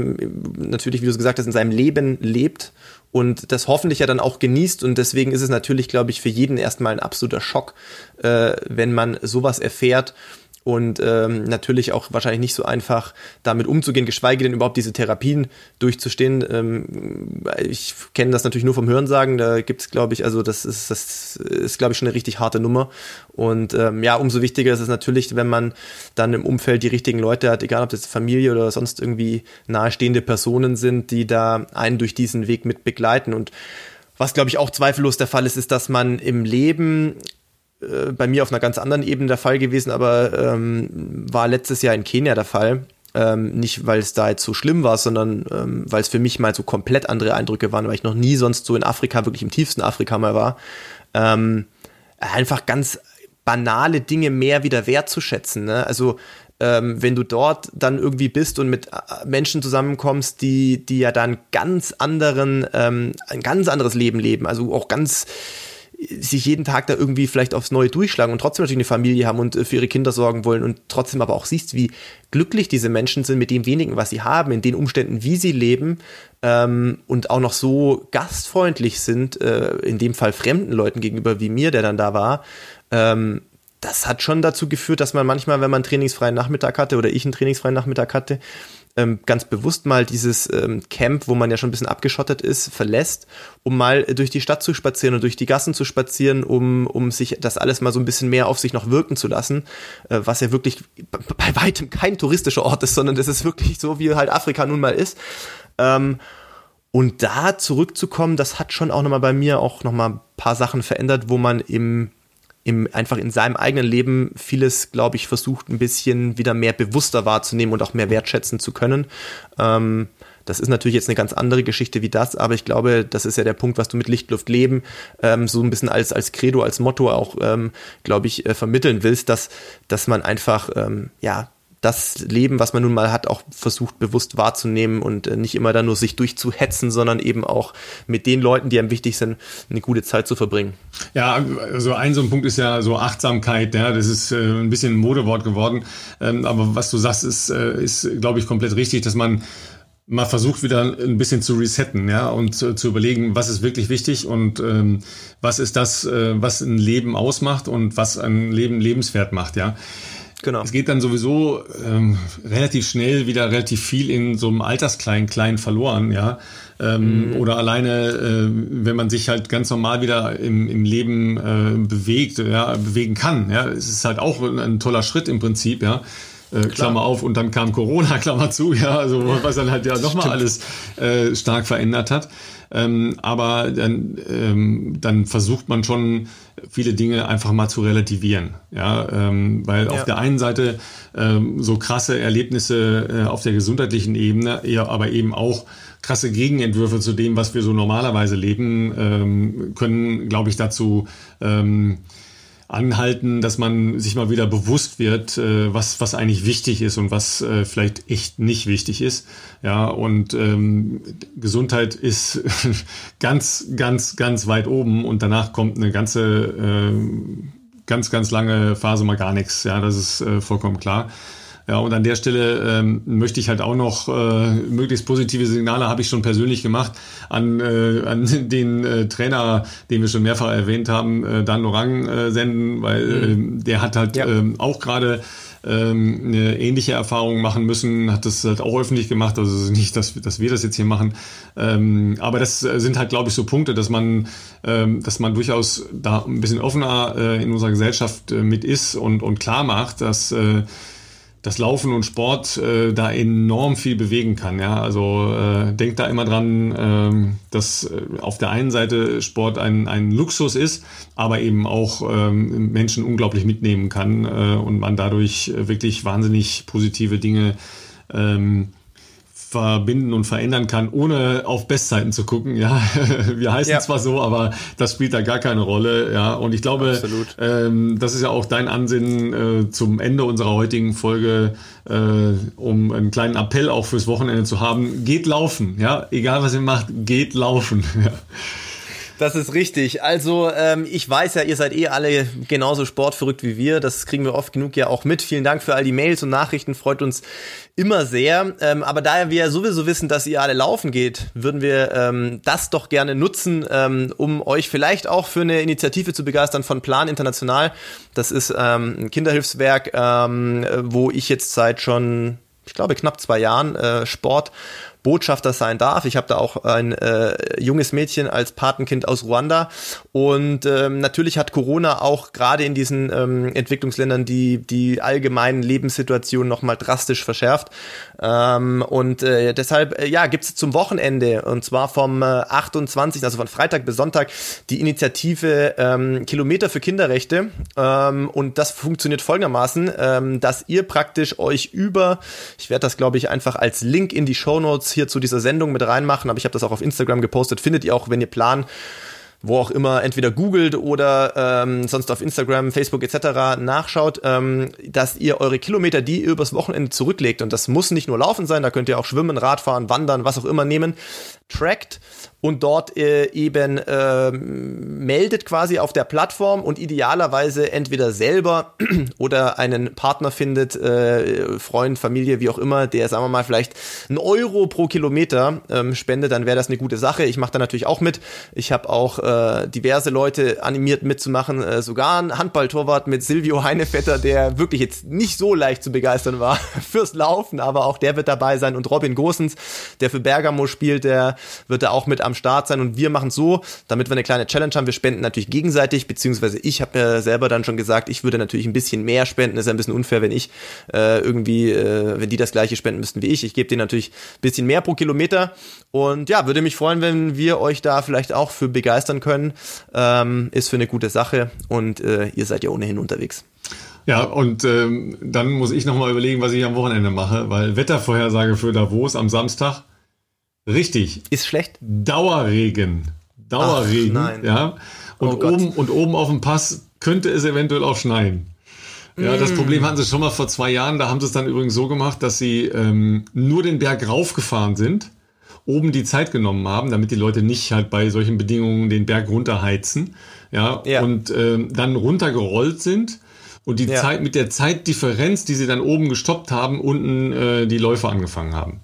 natürlich, wie du es gesagt hast, in seinem Leben lebt und das hoffentlich ja dann auch genießt. Und deswegen ist es natürlich, glaube ich, für jeden erstmal ein absoluter Schock, äh, wenn man sowas erfährt und ähm, natürlich auch wahrscheinlich nicht so einfach damit umzugehen, geschweige denn überhaupt diese Therapien durchzustehen. Ähm, ich kenne das natürlich nur vom Hörensagen, da gibt es, glaube ich, also das ist, das ist, glaube ich, schon eine richtig harte Nummer. Und ähm, ja, umso wichtiger ist es natürlich, wenn man dann im Umfeld die richtigen Leute hat, egal ob das Familie oder sonst irgendwie nahestehende Personen sind, die da einen durch diesen Weg mit begleiten. Und was, glaube ich, auch zweifellos der Fall ist, ist, dass man im Leben äh, bei mir auf einer ganz anderen Ebene der Fall gewesen, aber ähm, war letztes Jahr in Kenia der Fall. Ähm, nicht, weil es da jetzt so schlimm war, sondern ähm, weil es für mich mal so komplett andere Eindrücke waren, weil ich noch nie sonst so in Afrika, wirklich im tiefsten Afrika mal war. Ähm, einfach ganz banale Dinge mehr wieder wertzuschätzen. Ne? Also ähm, wenn du dort dann irgendwie bist und mit äh, Menschen zusammenkommst, die, die ja dann ganz anderen, ähm, ein ganz anderes Leben leben, also auch ganz sich jeden Tag da irgendwie vielleicht aufs Neue durchschlagen und trotzdem natürlich eine Familie haben und äh, für ihre Kinder sorgen wollen und trotzdem aber auch siehst, wie glücklich diese Menschen sind mit dem wenigen, was sie haben, in den Umständen, wie sie leben ähm, und auch noch so gastfreundlich sind, äh, in dem Fall fremden Leuten gegenüber wie mir, der dann da war. Ähm, das hat schon dazu geführt, dass man manchmal, wenn man einen trainingsfreien Nachmittag hatte oder ich einen trainingsfreien Nachmittag hatte, ähm, ganz bewusst mal dieses ähm, Camp, wo man ja schon ein bisschen abgeschottet ist, verlässt, um mal durch die Stadt zu spazieren und durch die Gassen zu spazieren, um, um sich das alles mal so ein bisschen mehr auf sich noch wirken zu lassen, äh, was ja wirklich bei weitem kein touristischer Ort ist, sondern das ist wirklich so, wie halt Afrika nun mal ist. Ähm, und da zurückzukommen, das hat schon auch nochmal bei mir auch nochmal ein paar Sachen verändert, wo man im im, einfach in seinem eigenen Leben vieles, glaube ich, versucht, ein bisschen wieder mehr bewusster wahrzunehmen und auch mehr wertschätzen zu können. Ähm, das ist natürlich jetzt eine ganz andere Geschichte wie das, aber ich glaube, das ist ja der Punkt, was du mit Lichtluft leben ähm, so ein bisschen als, als Credo, als Motto auch, ähm, glaube ich, äh, vermitteln willst, dass, dass man einfach, ähm, ja, das Leben, was man nun mal hat, auch versucht bewusst wahrzunehmen und äh, nicht immer da nur sich durchzuhetzen, sondern eben auch mit den Leuten, die einem wichtig sind, eine gute Zeit zu verbringen. Ja, also ein so ein Punkt ist ja so Achtsamkeit, ja, das ist äh, ein bisschen ein Modewort geworden, ähm, aber was du sagst, ist, äh, ist glaube ich, komplett richtig, dass man mal versucht wieder ein bisschen zu resetten, ja, und zu, zu überlegen, was ist wirklich wichtig und ähm, was ist das, äh, was ein Leben ausmacht und was ein Leben lebenswert macht, ja. Genau. Es geht dann sowieso ähm, relativ schnell wieder relativ viel in so einem Altersklein klein verloren, ja. Ähm, mhm. Oder alleine, äh, wenn man sich halt ganz normal wieder im, im Leben äh, bewegt, ja, bewegen kann. Ja, es ist halt auch ein, ein toller Schritt im Prinzip, ja. Äh, Klammer auf und dann kam Corona, Klammer zu, ja, also was dann halt ja nochmal alles äh, stark verändert hat. Ähm, aber dann, ähm, dann versucht man schon viele Dinge einfach mal zu relativieren. Ja, ähm, weil ja. auf der einen Seite ähm, so krasse Erlebnisse äh, auf der gesundheitlichen Ebene, ja, aber eben auch krasse Gegenentwürfe zu dem, was wir so normalerweise leben, ähm, können, glaube ich, dazu ähm, anhalten, dass man sich mal wieder bewusst wird, äh, was, was eigentlich wichtig ist und was äh, vielleicht echt nicht wichtig ist. Ja, und ähm, Gesundheit ist ganz, ganz, ganz weit oben und danach kommt eine ganze, äh, ganz, ganz lange Phase mal gar nichts. Ja, das ist äh, vollkommen klar. Ja, und an der Stelle ähm, möchte ich halt auch noch äh, möglichst positive Signale habe ich schon persönlich gemacht an, äh, an den äh, Trainer, den wir schon mehrfach erwähnt haben, äh, Dan Lorang äh, senden, weil äh, der hat halt ja. ähm, auch gerade ähm, eine ähnliche Erfahrung machen müssen, hat das halt auch öffentlich gemacht, also nicht, dass, dass wir das jetzt hier machen. Ähm, aber das sind halt, glaube ich, so Punkte, dass man, ähm, dass man durchaus da ein bisschen offener äh, in unserer Gesellschaft äh, mit ist und, und klar macht, dass äh, das Laufen und Sport äh, da enorm viel bewegen kann. Ja, also äh, denkt da immer dran, ähm, dass äh, auf der einen Seite Sport ein, ein Luxus ist, aber eben auch ähm, Menschen unglaublich mitnehmen kann äh, und man dadurch wirklich wahnsinnig positive Dinge ähm, verbinden und verändern kann, ohne auf Bestzeiten zu gucken. Ja, wir heißen ja. zwar so, aber das spielt da gar keine Rolle. Ja, und ich glaube, ähm, das ist ja auch dein Ansinnen äh, zum Ende unserer heutigen Folge, äh, um einen kleinen Appell auch fürs Wochenende zu haben. Geht laufen. Ja, egal was ihr macht, geht laufen. Ja. Das ist richtig. Also ähm, ich weiß ja, ihr seid eh alle genauso sportverrückt wie wir. Das kriegen wir oft genug ja auch mit. Vielen Dank für all die Mails und Nachrichten. Freut uns immer sehr. Ähm, aber da wir ja sowieso wissen, dass ihr alle laufen geht, würden wir ähm, das doch gerne nutzen, ähm, um euch vielleicht auch für eine Initiative zu begeistern von Plan International. Das ist ähm, ein Kinderhilfswerk, ähm, wo ich jetzt seit schon, ich glaube, knapp zwei Jahren äh, Sport Botschafter sein darf. Ich habe da auch ein äh, junges Mädchen als Patenkind aus Ruanda und ähm, natürlich hat Corona auch gerade in diesen ähm, Entwicklungsländern die die allgemeinen Lebenssituationen noch mal drastisch verschärft ähm, und äh, deshalb äh, ja gibt's zum Wochenende und zwar vom äh, 28. also von Freitag bis Sonntag die Initiative ähm, Kilometer für Kinderrechte ähm, und das funktioniert folgendermaßen, ähm, dass ihr praktisch euch über ich werde das glaube ich einfach als Link in die Show Notes hier zu dieser Sendung mit reinmachen, aber ich habe das auch auf Instagram gepostet. Findet ihr auch, wenn ihr Plan wo auch immer, entweder googelt oder ähm, sonst auf Instagram, Facebook etc. nachschaut, ähm, dass ihr eure Kilometer, die ihr übers Wochenende zurücklegt, und das muss nicht nur laufen sein, da könnt ihr auch schwimmen, Radfahren, wandern, was auch immer nehmen, trackt und dort äh, eben äh, meldet quasi auf der Plattform und idealerweise entweder selber oder einen Partner findet, äh, Freund, Familie, wie auch immer, der, sagen wir mal, vielleicht einen Euro pro Kilometer ähm, spendet, dann wäre das eine gute Sache. Ich mache da natürlich auch mit. Ich habe auch äh, diverse Leute animiert mitzumachen, äh, sogar ein Handballtorwart mit Silvio Heinevetter, der wirklich jetzt nicht so leicht zu begeistern war fürs Laufen, aber auch der wird dabei sein und Robin Gosens, der für Bergamo spielt, der wird da auch mit am Start sein und wir machen so, damit wir eine kleine Challenge haben. Wir spenden natürlich gegenseitig, beziehungsweise ich habe mir selber dann schon gesagt, ich würde natürlich ein bisschen mehr spenden. Das ist ein bisschen unfair, wenn ich äh, irgendwie, äh, wenn die das gleiche spenden müssten wie ich. Ich gebe denen natürlich ein bisschen mehr pro Kilometer und ja, würde mich freuen, wenn wir euch da vielleicht auch für begeistern können. Ähm, ist für eine gute Sache und äh, ihr seid ja ohnehin unterwegs. Ja, und ähm, dann muss ich nochmal überlegen, was ich am Wochenende mache, weil Wettervorhersage für Davos am Samstag Richtig. Ist schlecht. Dauerregen. Dauerregen. Ach, nein. Ja. Und oh oben und oben auf dem Pass könnte es eventuell auch schneien. Ja, das mm. Problem hatten sie schon mal vor zwei Jahren. Da haben sie es dann übrigens so gemacht, dass sie ähm, nur den Berg raufgefahren sind, oben die Zeit genommen haben, damit die Leute nicht halt bei solchen Bedingungen den Berg runterheizen. Ja, ja. und ähm, dann runtergerollt sind und die ja. Zeit mit der Zeitdifferenz, die sie dann oben gestoppt haben, unten äh, die Läufe angefangen haben.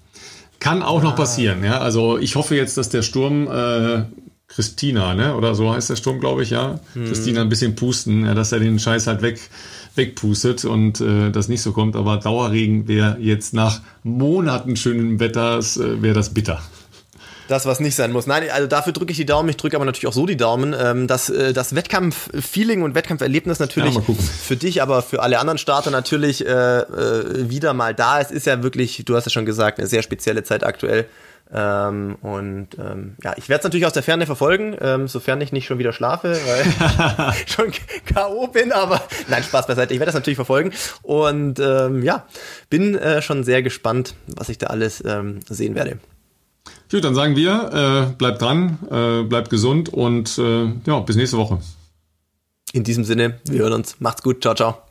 Kann auch ah. noch passieren, ja. Also ich hoffe jetzt, dass der Sturm äh, Christina, ne? Oder so heißt der Sturm, glaube ich, ja. Hm. Christina ein bisschen pusten, ja, dass er den Scheiß halt weg wegpustet und äh, das nicht so kommt. Aber Dauerregen wäre jetzt nach Monaten schönen Wetters äh, wäre das bitter. Das, was nicht sein muss. Nein, also dafür drücke ich die Daumen. Ich drücke aber natürlich auch so die Daumen, ähm, dass äh, das Wettkampf-Feeling und Wettkampferlebnis natürlich ja, für dich, aber für alle anderen Starter natürlich äh, äh, wieder mal da. Es ist ja wirklich, du hast ja schon gesagt, eine sehr spezielle Zeit aktuell. Ähm, und ähm, ja, ich werde es natürlich aus der Ferne verfolgen, ähm, sofern ich nicht schon wieder schlafe, weil schon K.O. bin, aber nein, Spaß beiseite. Ich werde das natürlich verfolgen. Und ähm, ja, bin äh, schon sehr gespannt, was ich da alles ähm, sehen werde. Gut, dann sagen wir, äh, bleibt dran, äh, bleibt gesund und äh, ja, bis nächste Woche. In diesem Sinne, wir hören uns. Macht's gut. Ciao, ciao.